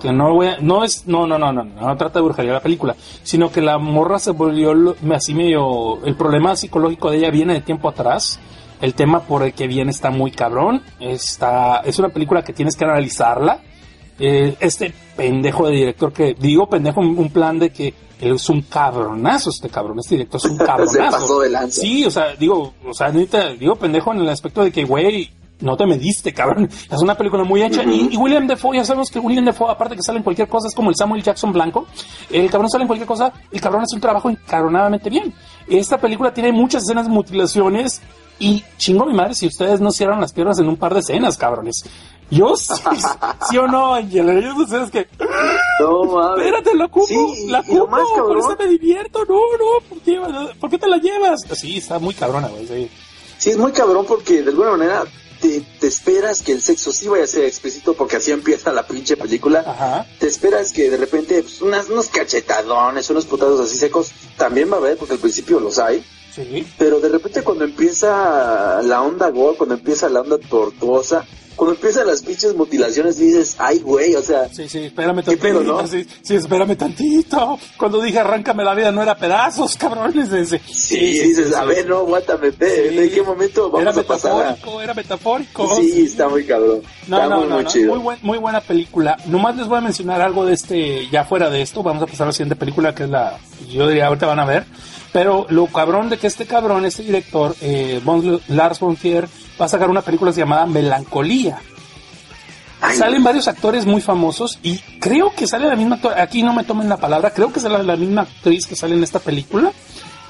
que no voy no es no no no no no trata de brujería la película sino que la morra se volvió así medio el problema psicológico de ella viene de tiempo atrás el tema por el que viene está muy cabrón está es una película que tienes que analizarla eh, este pendejo de director que digo pendejo un plan de que él es un cabronazo este cabrón este director es un cabronazo. sí o sea digo o sea digo pendejo en el aspecto de que güey no te mediste, cabrón. Es una película muy hecha. y, William Defoe, ya sabemos que William Defoe, aparte que sale en cualquier cosa, es como el Samuel Jackson blanco. El cabrón sale en cualquier cosa, el cabrón hace un trabajo encabronadamente bien. Esta película tiene muchas escenas de mutilaciones y chingo mi madre si ustedes no cierran las piernas en un par de escenas, cabrones. Yo sí, sí o no, Angela. Yo no sé, es que. No mames. Espérate, la ocupo. Sí, la ocupo. Por eso me divierto. No, no. ¿por qué, ¿por qué te la llevas? Sí, está muy cabrona, güey. Sí. sí, es muy cabrón porque de alguna manera te, esperas que el sexo sí vaya a ser explícito porque así empieza la pinche película. Te esperas que de repente pues, unas, unos cachetadones, unos putados así secos, también va a haber porque al principio los hay. Pero de repente cuando empieza la onda gore, cuando empieza la onda tortuosa, cuando empiezan las pinches mutilaciones dices, ay, güey, o sea. Sí, sí, espérame tantito. ¿no? sí, sí, espérame tantito. Cuando dije arráncame la vida no era pedazos, cabrones. Ese. Sí, sí, dices, a ver, no, aguántame, ¿en qué momento vamos era a pasar? Era metafórico, era metafórico. Sí, está muy cabrón. No, está no, muy, no, muy, buen, muy buena película. Nomás les voy a mencionar algo de este, ya fuera de esto, vamos a pasar a la siguiente película que es la, yo diría, ahorita van a ver. Pero lo cabrón de que este cabrón, este director, eh, Lars von Trier, va a sacar una película llamada Melancolía. Salen varios actores muy famosos y creo que sale la misma aquí no me tomen la palabra, creo que sale la misma actriz que sale en esta película.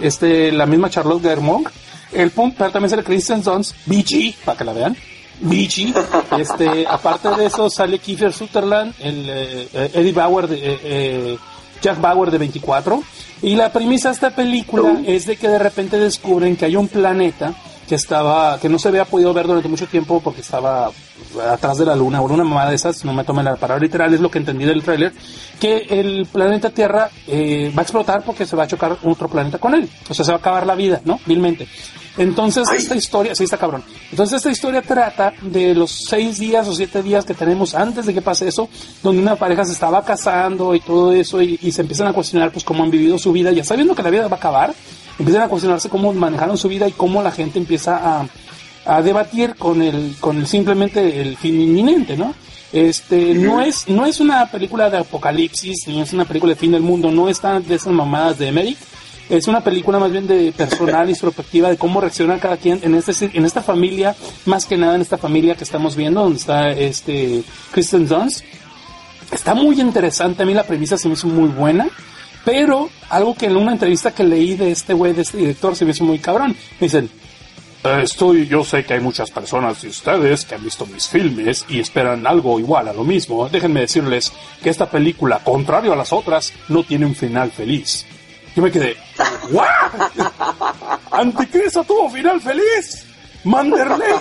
este, la misma Charlotte Germont. El punto, pero también sale Kristen Dunst, BG, para que la vean. BG. Este, aparte de eso sale Kiefer Sutherland, el eh, Eddie Bauer de, eh, eh, Jack Bauer de 24. Y la premisa de esta película es de que de repente descubren que hay un planeta que estaba, que no se había podido ver durante mucho tiempo porque estaba atrás de la luna, o una mamada de esas, no me tomen la palabra literal, es lo que entendí del tráiler, que el planeta Tierra eh, va a explotar porque se va a chocar otro planeta con él. O sea, se va a acabar la vida, ¿no? Vilmente. Entonces, esta historia, sí está cabrón. Entonces, esta historia trata de los seis días o siete días que tenemos antes de que pase eso, donde una pareja se estaba casando y todo eso, y, y se empiezan a cuestionar, pues, cómo han vivido su vida, ya sabiendo que la vida va a acabar, empiezan a cuestionarse cómo manejaron su vida y cómo la gente empieza a, a debatir con el, con el simplemente el fin inminente, ¿no? Este, no es, no es una película de apocalipsis, ni es una película de fin del mundo, no está de esas mamadas de Emmerich, es una película más bien de personal, introspectiva, de cómo reacciona cada quien en este, en esta familia, más que nada en esta familia que estamos viendo, donde está este Kristen Dunst. Está muy interesante, a mí la premisa se me hizo muy buena, pero algo que en una entrevista que leí de este güey, de este director, se me hizo muy cabrón. Me dicen, Estoy, yo sé que hay muchas personas de ustedes que han visto mis filmes y esperan algo igual a lo mismo. Déjenme decirles que esta película, contrario a las otras, no tiene un final feliz. Yo me quedé, ¿what? ¿Anticristo tuvo final feliz? ¿Manderley?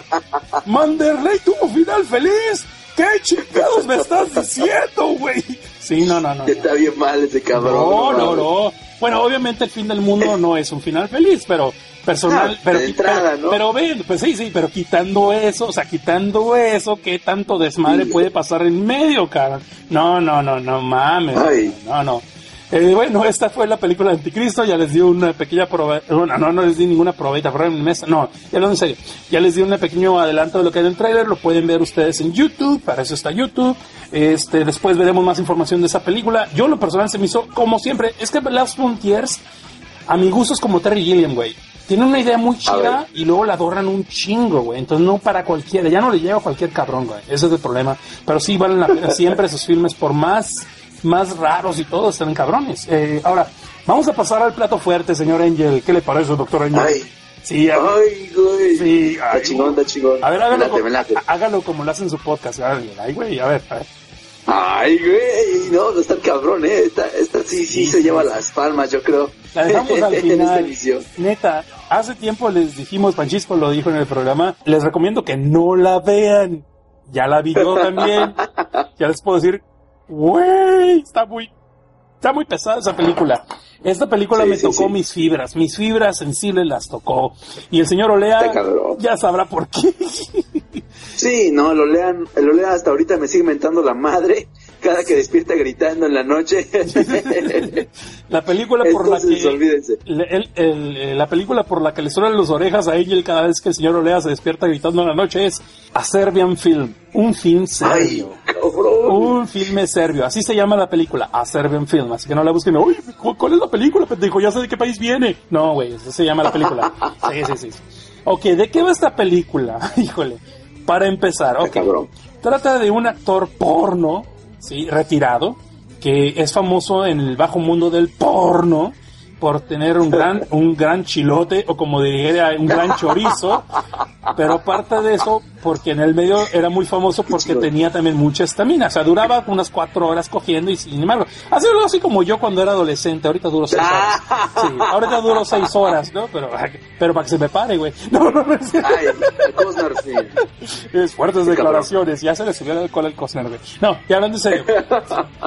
¿Manderley tuvo final feliz? ¿Qué chingados me estás diciendo, güey? Sí, no, no, no. Está bien mal ese cabrón. No, no, no. Bueno, obviamente el fin del mundo no es un final feliz, pero personal, Ah, pero, entrada, pero, ¿no? pero ven, pues sí, sí, pero quitando eso, o sea, quitando eso, ¿qué tanto desmadre Sí. puede pasar en medio, cara? No, no, no, no mames. Ay. No, no. Eh, bueno, esta fue la película de Anticristo, ya les di una pequeña probeta, bueno, no, no les di ninguna probeta, pero en mesa, no, ya lo en serio, ya les di un pequeño adelanto de lo que hay en el trailer, lo pueden ver ustedes en YouTube, para eso está YouTube, este, después veremos más información de esa película, yo lo personal se me hizo, como siempre, es que Last Frontiers, a mi gusto es como Terry Gilliam, güey. Tiene una idea muy chida y luego la adornan un chingo, güey. Entonces no para cualquiera, ya no le llega a cualquier cabrón, güey. Ese es el problema. Pero sí valen la pena siempre esos filmes, por más, más raros y todo, están cabrones. Eh, ahora, vamos a pasar al plato fuerte, señor Angel. ¿Qué le parece, doctor Angel? Ay. Sí, a- Ay, güey. Sí, ay, chingón, está chingón. a ver, hágalo, Me late, como, hágalo como lo hace en su podcast. Ay, güey, a ver, a ver. Ay, güey. No, no está el cabrón, eh. Esta, esta sí, sí, se lleva las palmas, yo creo. La dejamos al final. Neta, hace tiempo les dijimos, Panchisco lo dijo en el programa, les recomiendo que no la vean. Ya la vi yo también. Ya les puedo decir, güey, está muy, está muy pesada esa película. Esta película Sí, me sí, tocó sí. mis fibras, mis fibras sensibles las tocó. Y el señor Olea ya sabrá por qué. Sí, no, lo lean, lo lean hasta ahorita me sigue mentando la madre cada que despierta gritando en la noche. la película por la que olvídense. el- el- el- eh, la película por la que le suenan las orejas a Angel cada vez que el señor Olea se despierta gritando en la noche es A Serbian Film, un film Ay, serbio. cabrón. Un filme serbio, así se llama la película, A Serbian Film, así que no la busquen, uy, ¿cu- ¿cuál es la película, pendejo? Ya sé de qué país viene. No, güey, así se llama la película. Sí, sí, sí. sí. Ok, ¿de qué va esta película? Híjole, para empezar, ok. cabrón. Trata de un actor porno, sí, retirado, que es famoso en el bajo mundo del porno por tener un gran, un gran chilote, o como diría, un gran chorizo, pero aparte de eso, porque en el medio era muy famoso porque tenía también mucha estamina, o sea, duraba unas cuatro horas cogiendo y sin embargo, así algo así como yo cuando era adolescente, ahorita duro seis horas. Sí, ahorita duro seis horas, ¿no? Pero, pero para que se me pare, güey. No, no, no es fuertes declaraciones, ya se le subió el alcohol al Cosner, güey. No, y hablando en serio,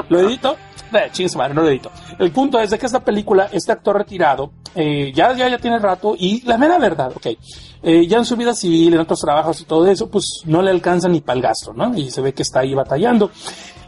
¿lo edito? Eh, chingos madre, no lo edito. El punto es de que esta película, este actor retirado, eh, ya, ya, ya tiene rato, y la mera verdad, ok, eh, ya en su vida civil, en otros trabajos y todo eso, pues no le alcanza ni para el gasto, ¿no? Y se ve que está ahí batallando.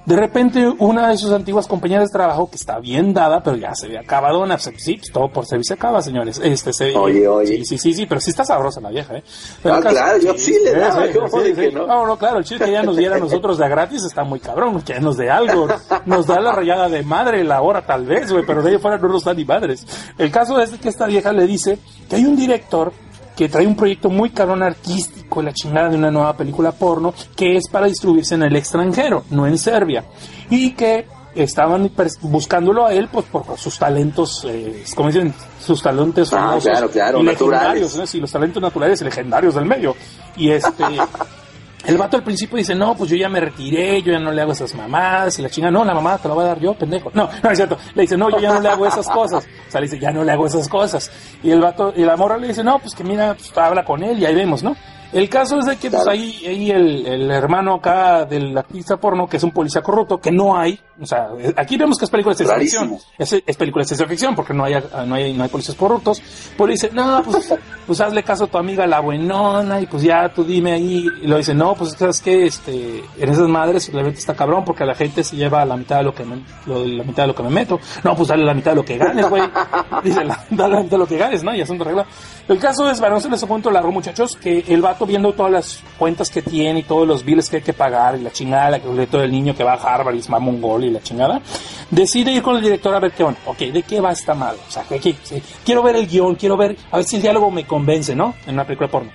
De repente, una de sus antiguas compañeras de trabajo, que está bien dada, pero ya se ve acabadona, pues, sí, pues, todo por servicio acaba, señores. Este, se, Oye, oye. Sí, sí, sí, sí, pero sí está sabrosa la vieja, ¿eh? Pero Ah, caso- claro, yo sí le daba, ¿cómo de que no? no, no, claro, el chiste que ya nos diera a nosotros de gratis está muy cabrón, que nos dé algo, nos da la rayada de madre la hora tal vez, güey, pero de ahí fuera no nos da ni madres. El caso es que esta vieja le dice que hay un director que trae un proyecto muy cabrón artístico, la chingada de una nueva película porno, que es para distribuirse en el extranjero, no en Serbia, y que estaban buscándolo a él pues por sus talentos, eh, como dicen, sus talentos Ah, famosos claro, claro, y legendarios, ¿no? Sí, los talentos naturales y legendarios del medio. Y este, el vato al principio dice, no, pues yo ya me retiré, yo ya no le hago esas mamadas, y la chinga, no, la mamada te la voy a dar yo, pendejo. No, no es cierto. Le dice, no, yo ya no le hago esas cosas. O sea, le dice, ya no le hago esas cosas. Y el vato, y la morra le dice, no, pues que mira, pues, habla con él y ahí vemos, ¿no? El caso es de que, pues ahí, ahí el, el hermano acá del artista porno, que es un policía corrupto, que no hay, o sea, eh, aquí vemos que es película de ciencia ficción. Es, es película de ciencia ficción porque no hay, no hay, no hay policías corruptos. Pues le dice, no, pues, pues hazle caso a tu amiga la buenona y pues ya tú dime ahí. Y lo dice, no, pues sabes que este, en esas madres realmente está cabrón porque la gente se lleva la mitad de lo que me, lo- la mitad de lo que me meto. No, pues dale la mitad de lo que ganes, güey. Dice, dale la mitad de lo que ganes, ¿no? Y asunto arregla. El caso es, bueno, no se les cuento largo, muchachos, que el vato viendo todas las cuentas que tiene y todos los biles que hay que pagar y la chingada, que le todo el niño que va a Harvard y es mamá un gol y la chingada, decide ir con el director a ver qué onda. Ok, ¿de qué va esta madre? O sea, ¿qué, qué- sí, quiero ver el guion, quiero ver, a ver si el diálogo me convence, ¿no? En una película porno.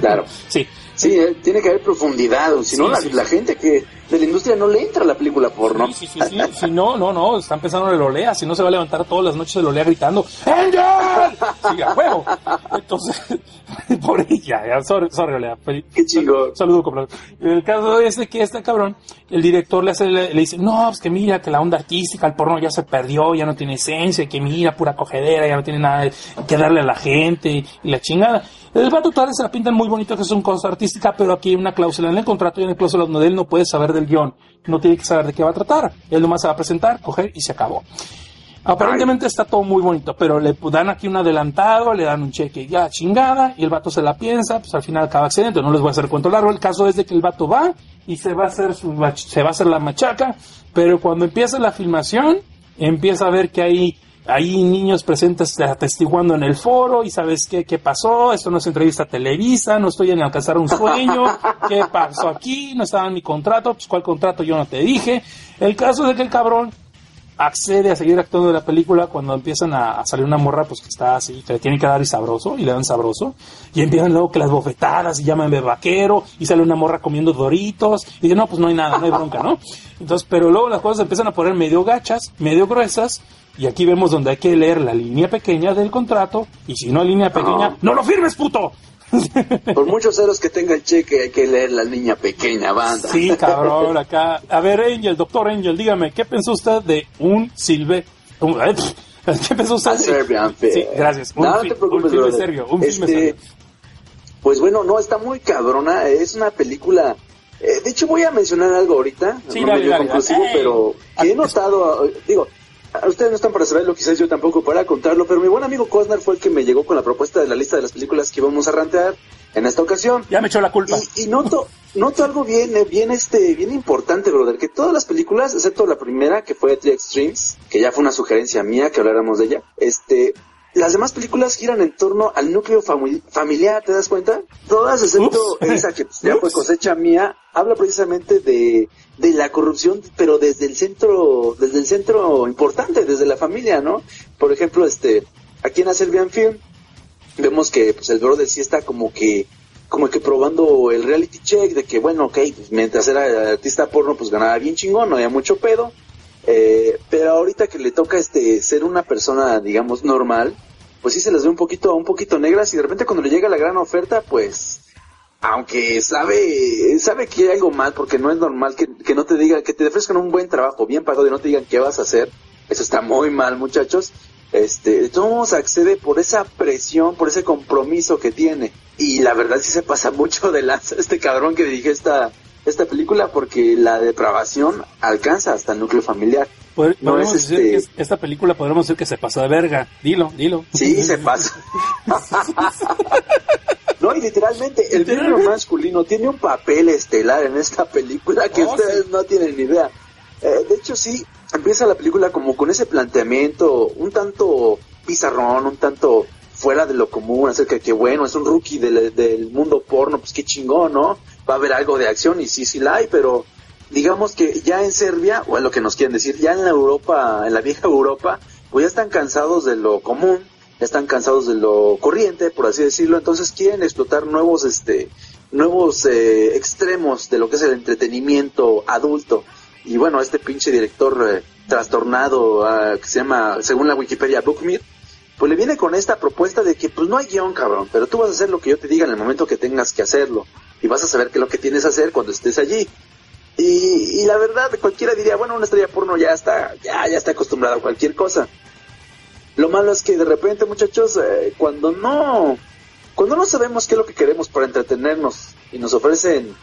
Claro. Sí. Sí, eh, tiene que haber profundidad, o si no Sí, la, sí, la gente que de la industria no le entra a la película porno. Sí, sí, sí. Si no, no, no, están pensando en el olea, si no se va a levantar todas las noches el olea gritando, ¡Angel! Sí, a huevo. Entonces, por ella, ya, sorry, sorry, olea. Qué chingón. Saludo, completo. El caso es de que este cabrón, el director le hace, le, le dice, no, pues que mira, que la onda artística, el porno ya se perdió, ya no tiene esencia, que mira, pura cogedera, ya no tiene nada que darle a la gente, y la chingada. El vato todavía se la pintan muy bonito que es una cosa artística, pero aquí hay una cláusula en el contrato y en el cláusula donde él no puede saber del guion, no tiene que saber de qué va a tratar. Él nomás se va a presentar, coger y se acabó. Aparentemente está todo muy bonito, pero le dan aquí un adelantado, le dan un cheque ya chingada, y el vato se la piensa, pues al final acaba accidente, no les voy a hacer cuento largo, el caso es de que el vato va y se va a hacer su se va a hacer la machaca, pero cuando empieza la filmación, empieza a ver que hay hay niños presentes atestiguando en el foro y sabes qué, qué pasó, esto no es entrevista a Televisa, no estoy en alcanzar un sueño, qué pasó aquí, no estaba en mi contrato, pues cuál contrato yo no te dije. El caso es de que el cabrón accede a seguir actuando de la película cuando empiezan a, a salir una morra pues que está así, que le tienen que dar y sabroso, y le dan sabroso, y empiezan luego que las bofetadas y llaman de vaquero, y sale una morra comiendo doritos, y dice, no, pues no hay nada, no hay bronca, ¿no? Entonces, pero luego las cosas empiezan a poner medio gachas, medio gruesas, y aquí vemos donde hay que leer la línea pequeña del contrato, y si no hay línea pequeña, No. ¡no lo firmes, puto! Por muchos ceros que tenga el cheque hay que leer la niña pequeña banda. Sí, cabrón, acá. A ver, Angel, doctor Angel, dígame, ¿qué pensó usted de un silbe... un- eh, ¿Qué pensó usted? Film. Sí, gracias. Un, No, no te preocupes, un filme serio, un filme Este, serio. Pues bueno, no, está muy cabrona. Es una película. eh, de hecho, voy a mencionar algo ahorita. Sí, no dale, medio dale, conclusivo, dale. pero que he notado. Digo, ustedes no están para saberlo, quizás yo tampoco para contarlo, pero mi buen amigo Cosner fue el que me llegó con la propuesta de la lista de las películas que íbamos a rantear en esta ocasión. Ya me echó la culpa. Y, y noto, noto algo bien, eh, bien este, bien importante, brother, que todas las películas, excepto la primera, que fue Three Extremes, que ya fue una sugerencia mía que habláramos de ella, este, las demás películas giran en torno al núcleo fami- familiar, ¿te das cuenta? Todas, excepto esa que pues, ya fue cosecha mía, habla precisamente de, de la corrupción, pero desde el centro, desde el centro importante, desde la familia, ¿no? Por ejemplo, este, aquí en A Serbian Film, vemos que pues el brother sí está como que como que probando el reality check de que bueno ok pues, mientras era artista porno pues ganaba bien chingón no había mucho pedo eh, pero ahorita que le toca este ser una persona digamos normal pues sí se les ve un poquito un poquito negras y de repente cuando le llega la gran oferta pues aunque sabe sabe que hay algo mal porque no es normal que, que no te digan que te ofrezcan un buen trabajo bien pagado y no te digan qué vas a hacer eso está muy mal muchachos este, todos accede por esa presión, por ese compromiso que tiene. Y la verdad sí se pasa mucho de lanza este cabrón que dirige esta, esta película porque la depravación alcanza hasta el núcleo familiar. Pod- no podemos es decir este- que es- esta película podríamos decir que se pasó de verga. Dilo, dilo. Sí, se pasa. No, y literalmente, el miembro masculino tiene un papel estelar en esta película que Oh, ustedes sí. no tienen ni idea. Eh, de hecho, sí, empieza la película como con ese planteamiento un tanto pizarrón, un tanto fuera de lo común, acerca de que, bueno, es un rookie del, del mundo porno, pues qué chingón, ¿no? Va a haber algo de acción y sí, sí la hay, pero digamos que ya en Serbia, o es lo que nos quieren decir, ya en la Europa, en la vieja Europa, pues ya están cansados de lo común, ya están cansados de lo corriente, por así decirlo, entonces quieren explotar nuevos, este, nuevos eh, extremos de lo que es el entretenimiento adulto. y bueno, este pinche director eh, trastornado ah, que se llama, según la Wikipedia, Bookmere, pues le viene con esta propuesta de que pues no hay guion, cabrón, pero tú vas a hacer lo que yo te diga en el momento que tengas que hacerlo y vas a saber qué es lo que tienes que hacer cuando estés allí. Y, y la verdad, cualquiera diría, bueno, una estrella porno ya está, ya, ya está acostumbrada a cualquier cosa. Lo malo es que de repente, muchachos, eh, cuando no, cuando no sabemos qué es lo que queremos para entretenernos y nos ofrecen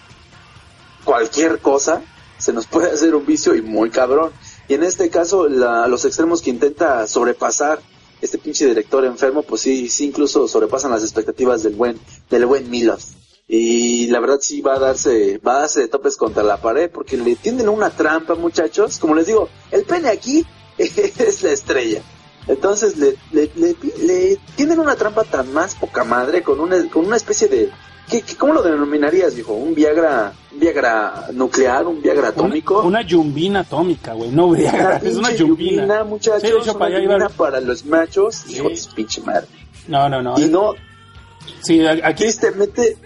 cualquier cosa, se nos puede hacer un vicio y muy cabrón. Y en este caso, la, los extremos que intenta sobrepasar este pinche director enfermo, pues sí, sí incluso sobrepasan las expectativas del buen, del buen Milos. Y la verdad sí va a darse, va a darse de topes contra la pared porque le tienden una trampa, muchachos. Como les digo, el pene aquí es la estrella. Entonces le, le, le, le tienen una trampa tan más poca madre con una, con una especie de ¿Qué, qué, cómo lo denominarías, dijo? ¿Un Viagra, un Viagra nuclear, un Viagra atómico? Una, una yumbina atómica, güey, no Viagra, es una yumbina. yumbina muchachos, Sí, hecho, una para yumbina para los machos, Sí. hijo de pinche madre. No, no, no. Y no, Sí, aquí... tristemente,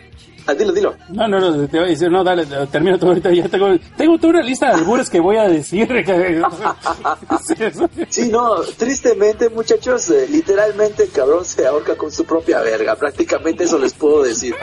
ah, dilo, dilo. No, no, no, te voy a decir, no, dale, termina tú ahorita, ya tengo, tengo toda una lista de albures que voy a decir. Sí, no, tristemente, muchachos, eh, literalmente el cabrón se ahorca con su propia verga. Prácticamente eso les puedo decir.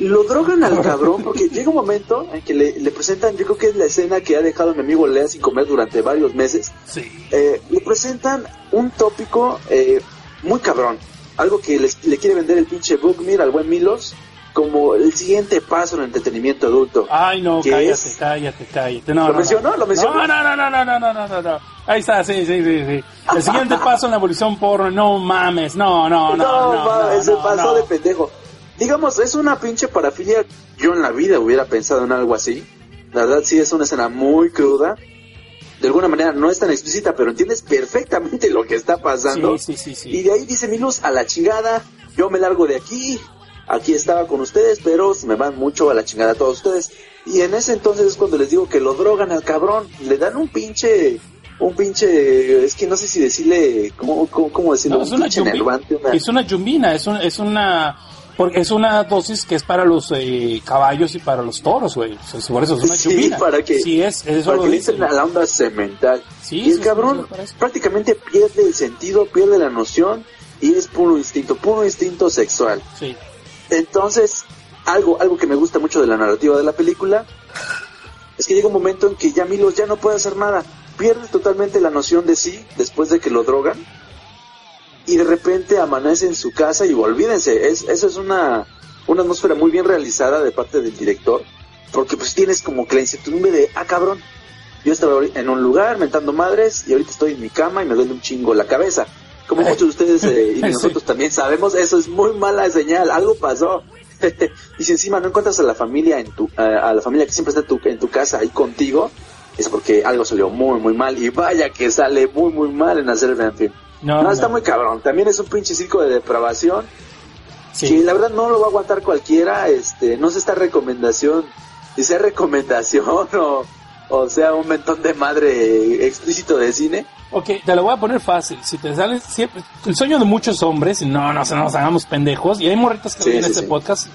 Lo drogan al cabrón porque llega un momento en que le, le presentan, yo creo que es la escena que ha dejado a mi amigo Lea sin comer durante varios meses. sí. Eh, le presentan un tópico eh, muy cabrón. Algo que les- le quiere vender el pinche Bookmir al buen Milos como el siguiente paso en el entretenimiento adulto. Ay, no, ¿Qué cállate, es? cállate, cállate. No, ¿Lo no, no. mencionó? ¿Lo mencionó? No, no, no, no, no, no, no, no, no, no. Ahí está, sí, sí, sí, sí. El siguiente paso en la evolución porno, no mames, no, no, no, no. mames, se no, pasó no. de pendejo. Digamos, es una pinche parafilia. Yo en la vida hubiera pensado en algo así. La verdad, sí es una escena muy cruda. De alguna manera no es tan explícita, pero entiendes perfectamente lo que está pasando. Sí, sí, sí, sí. Y de ahí dice Milus, a la chingada, yo me largo de aquí. Aquí estaba con ustedes, pero se me van mucho a la chingada a todos ustedes. Y en ese entonces es cuando les digo que lo drogan al cabrón. Le dan un pinche, un pinche, es que no sé si decirle, ¿cómo, cómo, cómo decirlo? No, es un una nervante, una- Es una yumbina, es, un, es una... Porque es una dosis que es para los eh, caballos y para los toros, güey. O sea, por eso es una Sí, para que- Sí, es, eso para lo que le dice. entren a la onda cemental. Sí, y el cabrón prácticamente pierde el sentido, pierde la noción y es puro instinto, puro instinto sexual. Sí. Entonces, algo, algo que me gusta mucho de la narrativa de la película es que llega un momento en que ya Milos ya no puede hacer nada, pierde totalmente la noción de sí después de que lo drogan y de repente amanece en su casa y olvídense, es, eso es una, una atmósfera muy bien realizada de parte del director, porque pues tienes como que la incertidumbre de, ah cabrón, yo estaba en un lugar mentando madres y ahorita estoy en mi cama y me duele un chingo la cabeza. Como muchos de ustedes eh, y Sí. nosotros también sabemos, eso es muy mala señal, algo pasó. y si encima no encuentras a la familia en tu, a, a la familia que siempre está en tu, en tu casa ahí contigo, es porque algo salió muy muy mal y vaya que sale muy muy mal en hacer el. No, No, está muy cabrón. También es un pinche circo de depravación Sí. que la verdad no lo va a aguantar cualquiera. Este, no sé esta recomendación, si sea recomendación o, o sea un mentón de madre explícito de cine. Ok, te lo voy a poner fácil. Si te sale siempre, el sueño de muchos hombres, no, no, no nos hagamos pendejos, y hay morritas que Sí, ven sí, este sí. podcast,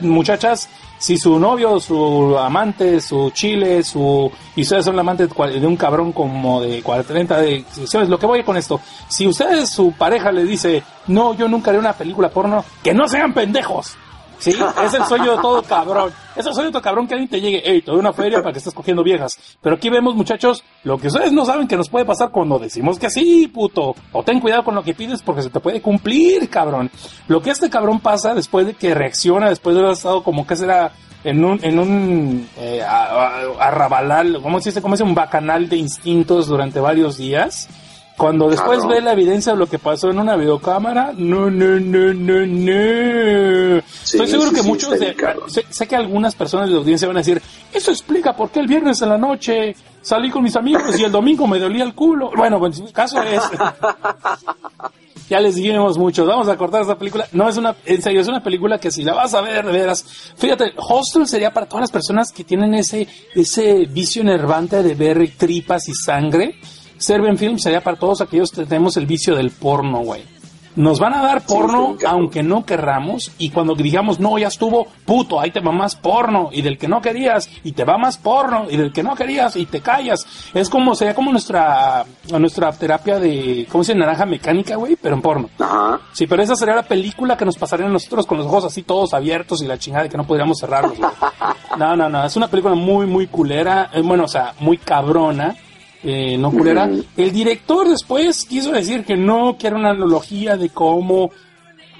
muchachas, si su novio, su amante, su chile, su, y ustedes son la amante de, un cabrón como de 40, de, ¿sabes lo que voy con esto? Si ustedes, su pareja le dice, no, yo nunca haré una película porno, que no sean pendejos. Sí, es el sueño de todo cabrón. Es el sueño de todo cabrón que alguien te llegue, hey, te doy una feria para que estés cogiendo viejas. Pero aquí vemos, muchachos, lo que ustedes no saben que nos puede pasar cuando decimos que sí, puto. O ten cuidado con lo que pides porque se te puede cumplir, cabrón. Lo que este cabrón pasa después de que reacciona, después de haber estado como que será en un, en un eh, arrabalal, ¿cómo se dice? Como es un bacanal de instintos durante varios días. Cuando después ve la evidencia de lo que pasó en una videocámara, no, no, no, no, no. Sí, Estoy seguro sí, que sí, muchos de, sé, sé que algunas personas de la audiencia van a decir, eso explica por qué el viernes en la noche salí con mis amigos y el domingo me dolía el culo. Bueno, pues el caso es, ya les dijimos mucho, vamos a cortar esta película. No es una, en serio, es una película que si la vas a ver de veras, fíjate, Hostel sería para todas las personas que tienen ese, ese vicio enervante de ver tripas y sangre. Serbian Film sería para todos aquellos que tenemos el vicio del porno, güey. Nos van a dar porno aunque no querramos y cuando digamos no, ya estuvo, puto, ahí te va más porno y del que no querías y te va más porno y del que no querías y te callas. Es como, sería como nuestra, nuestra terapia de, ¿cómo se dice? Naranja mecánica, güey, pero en porno. Ajá. Sí, pero esa sería la película que nos pasaría a nosotros con los ojos así todos abiertos y la chingada de que no podríamos cerrarlos, güey. No, no, no, es una película muy, muy culera, eh, bueno, o sea, muy cabrona eh, no culera. El director después quiso decir que no, que era una analogía de cómo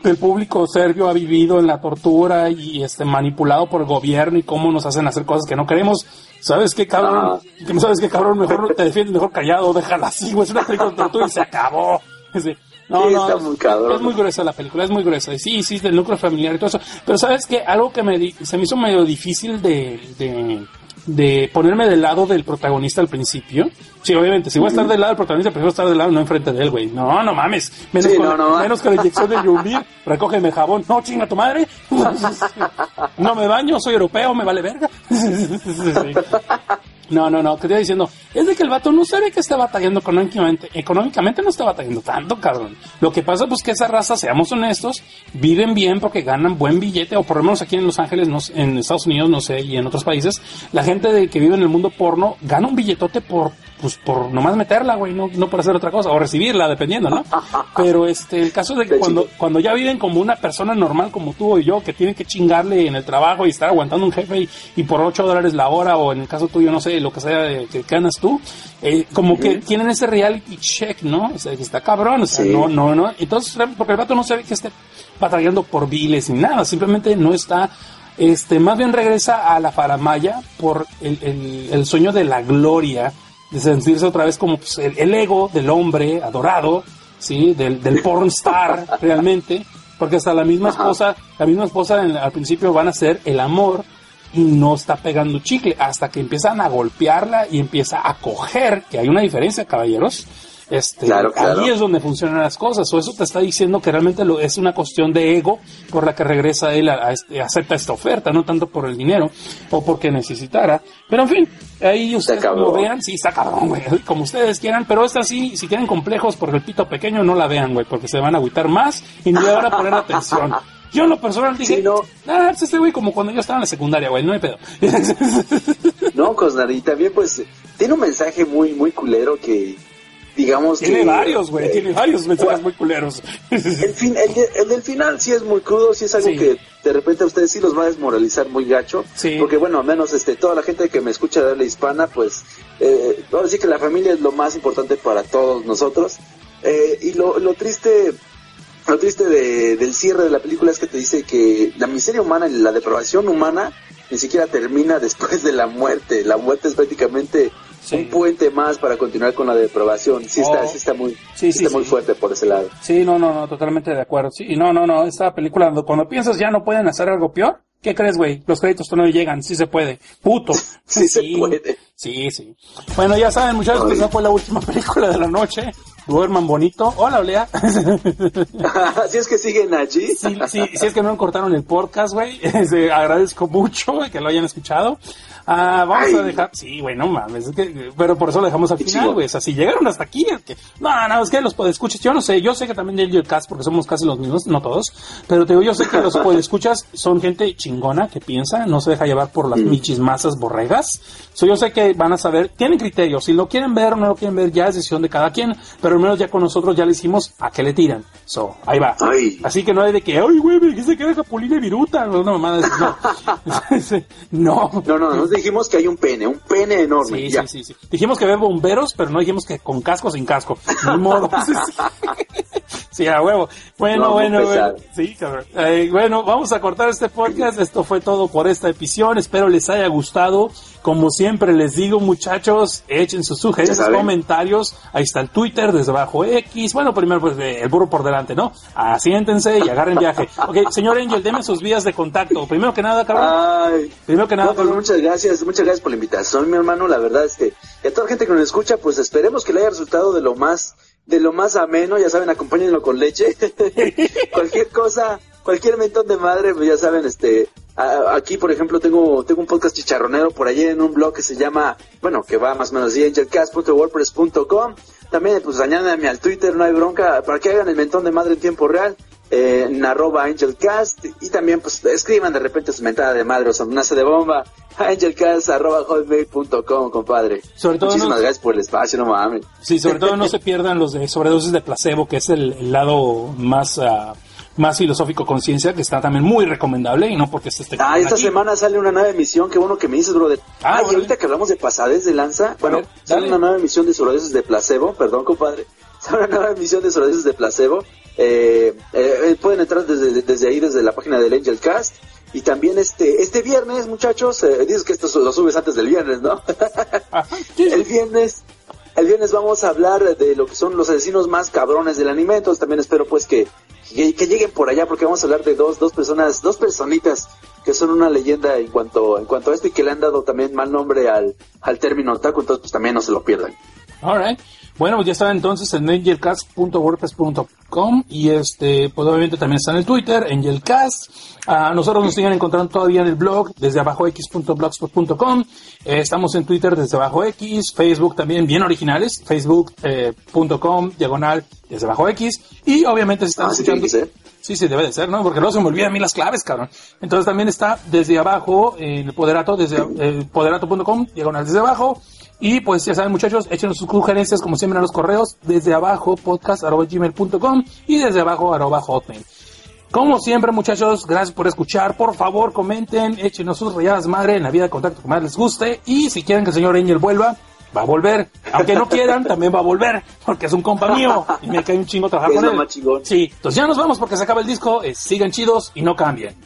el público serbio ha vivido en la tortura y este manipulado por el gobierno y cómo nos hacen hacer cosas que no queremos. ¿Sabes qué cabrón? que ¿Sabes qué cabrón? Mejor te defiendes, mejor callado, déjala así, güey. Es una película de tortura y se acabó. no, no, es muy gruesa la película, es muy gruesa. Sí, sí, del núcleo familiar y todo eso. Pero sabes que algo que me se me hizo medio difícil de, de de ponerme del lado del protagonista al principio. Sí, obviamente, si voy a estar del lado del protagonista, prefiero estar del lado, no enfrente de él, güey. No, no mames. Menos, con, no, menos con la inyección de Yumbir, recógeme jabón. No, chinga tu madre. no me baño, soy europeo, me vale verga. No, no, no, que estoy diciendo, es de que el vato no sabe que está batallando económicamente, económicamente no está batallando tanto, cabrón. Lo que pasa pues que esa raza, seamos honestos, viven bien porque ganan buen billete, o por lo menos aquí en Los Ángeles, no, en Estados Unidos, no sé, y en otros países, la gente de que vive en el mundo porno gana un billetote por pues por nomás meterla, güey, no, no por hacer otra cosa, o recibirla, dependiendo, ¿no? Pero este, el caso es de que cuando, cuando ya viven como una persona normal como tú y yo, que tienen que chingarle en el trabajo y estar aguantando un jefe y, por 8 dólares la hora, o en el caso tuyo, no sé, lo que sea que ganas tú, eh, como que tienen ese reality check, ¿no? O sea, que está cabrón, o sea, no, no, no. Entonces, porque el vato no sabe que esté batallando por viles ni nada, simplemente no está este, más bien regresa a la faramaya por el, el, el sueño de la gloria de sentirse otra vez como pues, el, ego del hombre adorado, ¿sí? Del, del porn star realmente, porque hasta la misma esposa, la misma esposa al principio van a ser el amor y no está pegando chicle hasta que empiezan a golpearla y empieza a coger, que hay una diferencia, caballeros, este, Ahí es donde funcionan las cosas. O eso te está diciendo que realmente lo, es una cuestión de ego por la que regresa él a, este, acepta esta oferta, no tanto por el dinero o porque necesitara. Pero en fin, ahí ustedes como vean, sí, está cabrón, güey, como ustedes quieran. Pero esta sí, si tienen complejos por el pito pequeño, no la vean, güey, porque se van a agüitar más y no van a poner atención. Yo en lo personal dije, no, ah, pues este güey como cuando yo estaba en la secundaria, güey, no hay pedo. no, Cosnar, y también pues tiene un mensaje muy, muy culero que digamos tiene varios, güey, tiene varios mensajes muy culeros. El, fin, el, del final sí es muy crudo, sí es algo que de repente a ustedes sí los va a desmoralizar muy gacho. Porque bueno, al menos este, toda la gente que me escucha de la hispana, pues, eh, ahora sí que la familia es lo más importante para todos nosotros. Eh, y lo, lo triste lo triste de, del cierre de la película es que te dice que la miseria humana y la depravación humana ni siquiera termina después de la muerte. La muerte es prácticamente un puente más para continuar con la deprobación. Sí está, oh. sí está muy, sí, está muy fuerte por ese lado. Sí, no, no, no, totalmente de acuerdo. Sí, no, no, no, esta película, cuando piensas ya no pueden hacer algo peor, ¿qué crees, güey? Los créditos no llegan, sí se puede. Puto. sí, se puede. Sí, sí. Bueno, ya saben, muchachos, que no fue la última película de la noche duerman bonito. Hola, Olea. si es que siguen allí. Si, si, es que no cortaron el podcast, güey. agradezco mucho que lo hayan escuchado. Ah, vamos a dejar. Sí, güey, no mames. pero por eso lo dejamos al final, güey. O sea, si llegaron hasta aquí, es que. No, no, es que los escuchas. Yo no sé. Yo sé que también el cast, porque somos casi los mismos, no todos. Pero te digo, yo sé que los escuchas son gente chingona que piensa, no se deja llevar por las mm. michis masas borregas. So, yo sé que van a saber, tienen criterio. Si lo quieren ver o no lo quieren ver, ya es decisión de cada quien. Pero al menos ya con nosotros ya le hicimos a qué le tiran. So, ahí va. Así que no hay de que, ay, güey, me dijiste que era Capulina y Viruta. No, no, mamá, no. no. No, no, nos dijimos que hay un pene, un pene enorme. Sí, sí, sí, sí. Dijimos que había bomberos, pero no dijimos que con casco o sin casco. Ni modo. Sí, a huevo. Bueno, bueno, bueno. Sí, cabrón. Eh, bueno, vamos a cortar este podcast. Esto fue todo por esta edición. Espero les haya gustado. Como siempre les digo, muchachos, echen sus sugerencias, comentarios. Ahí está el Twitter, desde abajo X. Bueno, primero pues eh, el burro por delante, ¿no? Asiéntense y agarren viaje. Ok, señor Angel, deme sus vías de contacto. Primero que nada, cabrón. Ay, Primero que nada. Pues, muchas gracias, muchas gracias por la invitación, mi hermano. La verdad es que a toda la gente que nos escucha, pues esperemos que le haya resultado de lo más de lo más ameno, ya saben, acompáñenlo con leche. cualquier cosa, cualquier mentón de madre, pues ya saben, este, aquí por ejemplo tengo, tengo un podcast chicharronero por allí en un blog que se llama, bueno, que va más o menos así, angelcast.wordpress.com. También, pues añádenme al Twitter, no hay bronca, para que hagan el mentón de madre en tiempo real. Eh, en arroba angelcast y también pues escriban de repente su mentada de madre o su amenaza de bomba angelcast arroba hotmail.com compadre Sobre todo muchísimas no- gracias por el espacio no mames Sí, sobre todo no se pierdan los de sobredosis de placebo, que es el, el lado más, ah, más filosófico conciencia, que está también muy recomendable y no porque se esté Ah, esta aquí. semana sale una nueva emisión, qué bueno que me dices, brother. Ah, Ah, y ahorita que hablamos de pasadez de lanza, bueno, ver, sale una nueva emisión de sobredosis de placebo, perdón, compadre. Sale una nueva emisión de sobredosis de placebo. Eh, eh, pueden entrar desde, desde ahí, desde la página del Angel Cast. Y también este, este viernes, muchachos, eh, dices que esto lo subes antes del viernes, ¿no? El viernes, el viernes vamos a hablar de lo que son los asesinos más cabrones del anime, entonces también espero pues que, que, que lleguen por allá porque vamos a hablar de dos, dos personas, dos personitas que son una leyenda en cuanto, en cuanto a esto y que le han dado también mal nombre al, al término otaku, entonces pues también no se lo pierdan. Alright. Bueno, pues ya está entonces en angelcast.wordpress.com y este, pues obviamente también está en el Twitter, Angelcast. A nosotros nos siguen encontrando todavía en el blog desde abajo x.blogspot.com. Eh, estamos en Twitter desde abajo x, Facebook también bien originales, facebook.com diagonal desde abajo x y obviamente se están Ah, sí escuchando. ser. Sí, sí, debe de ser, ¿no? Porque luego se me olvidan a mí las claves, cabrón. Entonces también está desde abajo, en el Poderato, desde eh, poderato.com, diagonal desde abajo. Y pues ya saben, muchachos, échenos sus sugerencias, como siempre, a los correos, desde abajo, podcast arroba gmail.com y desde abajo, arroba hotmail. Como siempre, muchachos, gracias por escuchar. Por favor, comenten, échenos sus rayadas madre en la vida de contacto que más les guste. Y si quieren que el señor Angel vuelva, va a volver. Aunque no quieran, también va a volver, porque es un compa mío y me cae un chingo trabajar Es con él. más. Sí, entonces ya nos vamos porque se acaba el disco. Eh, sigan chidos y no cambien.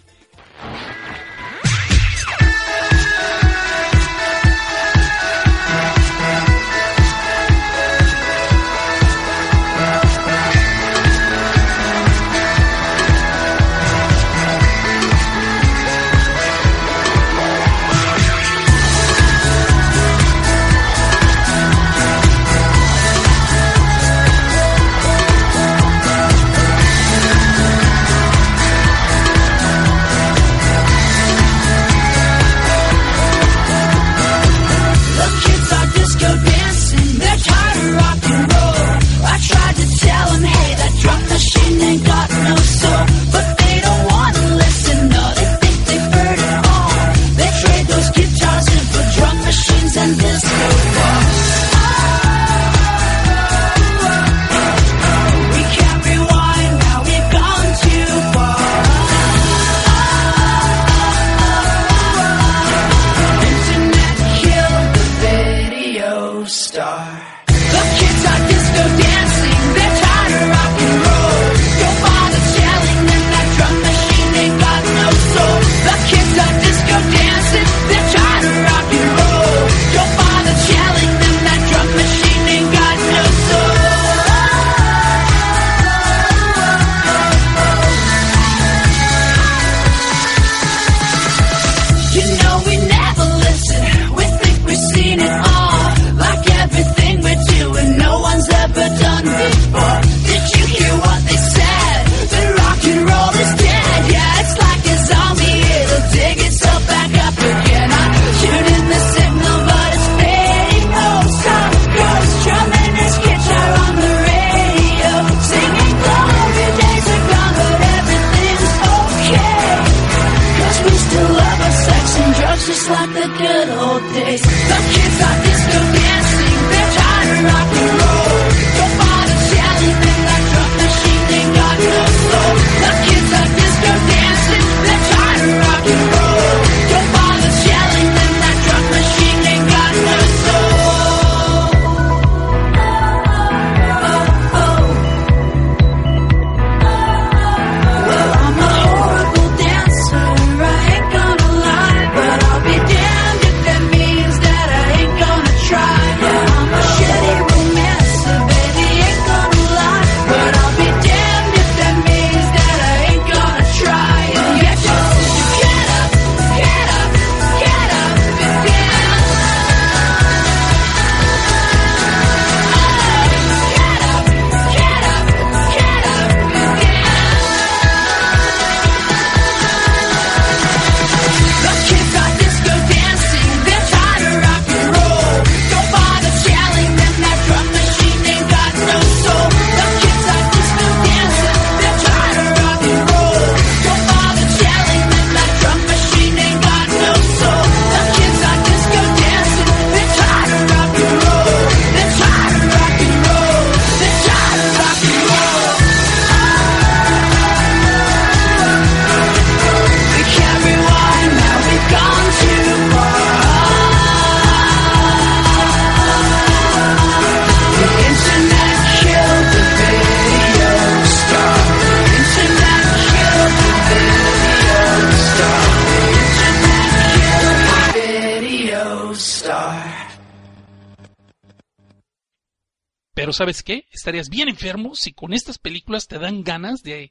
¿Sabes qué? Estarías bien enfermo si con estas películas te dan ganas de...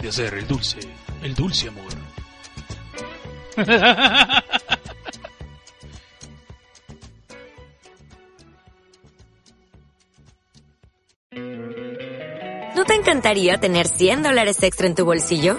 de hacer el dulce, el dulce amor. ¿No te encantaría tener 100 dólares extra en tu bolsillo?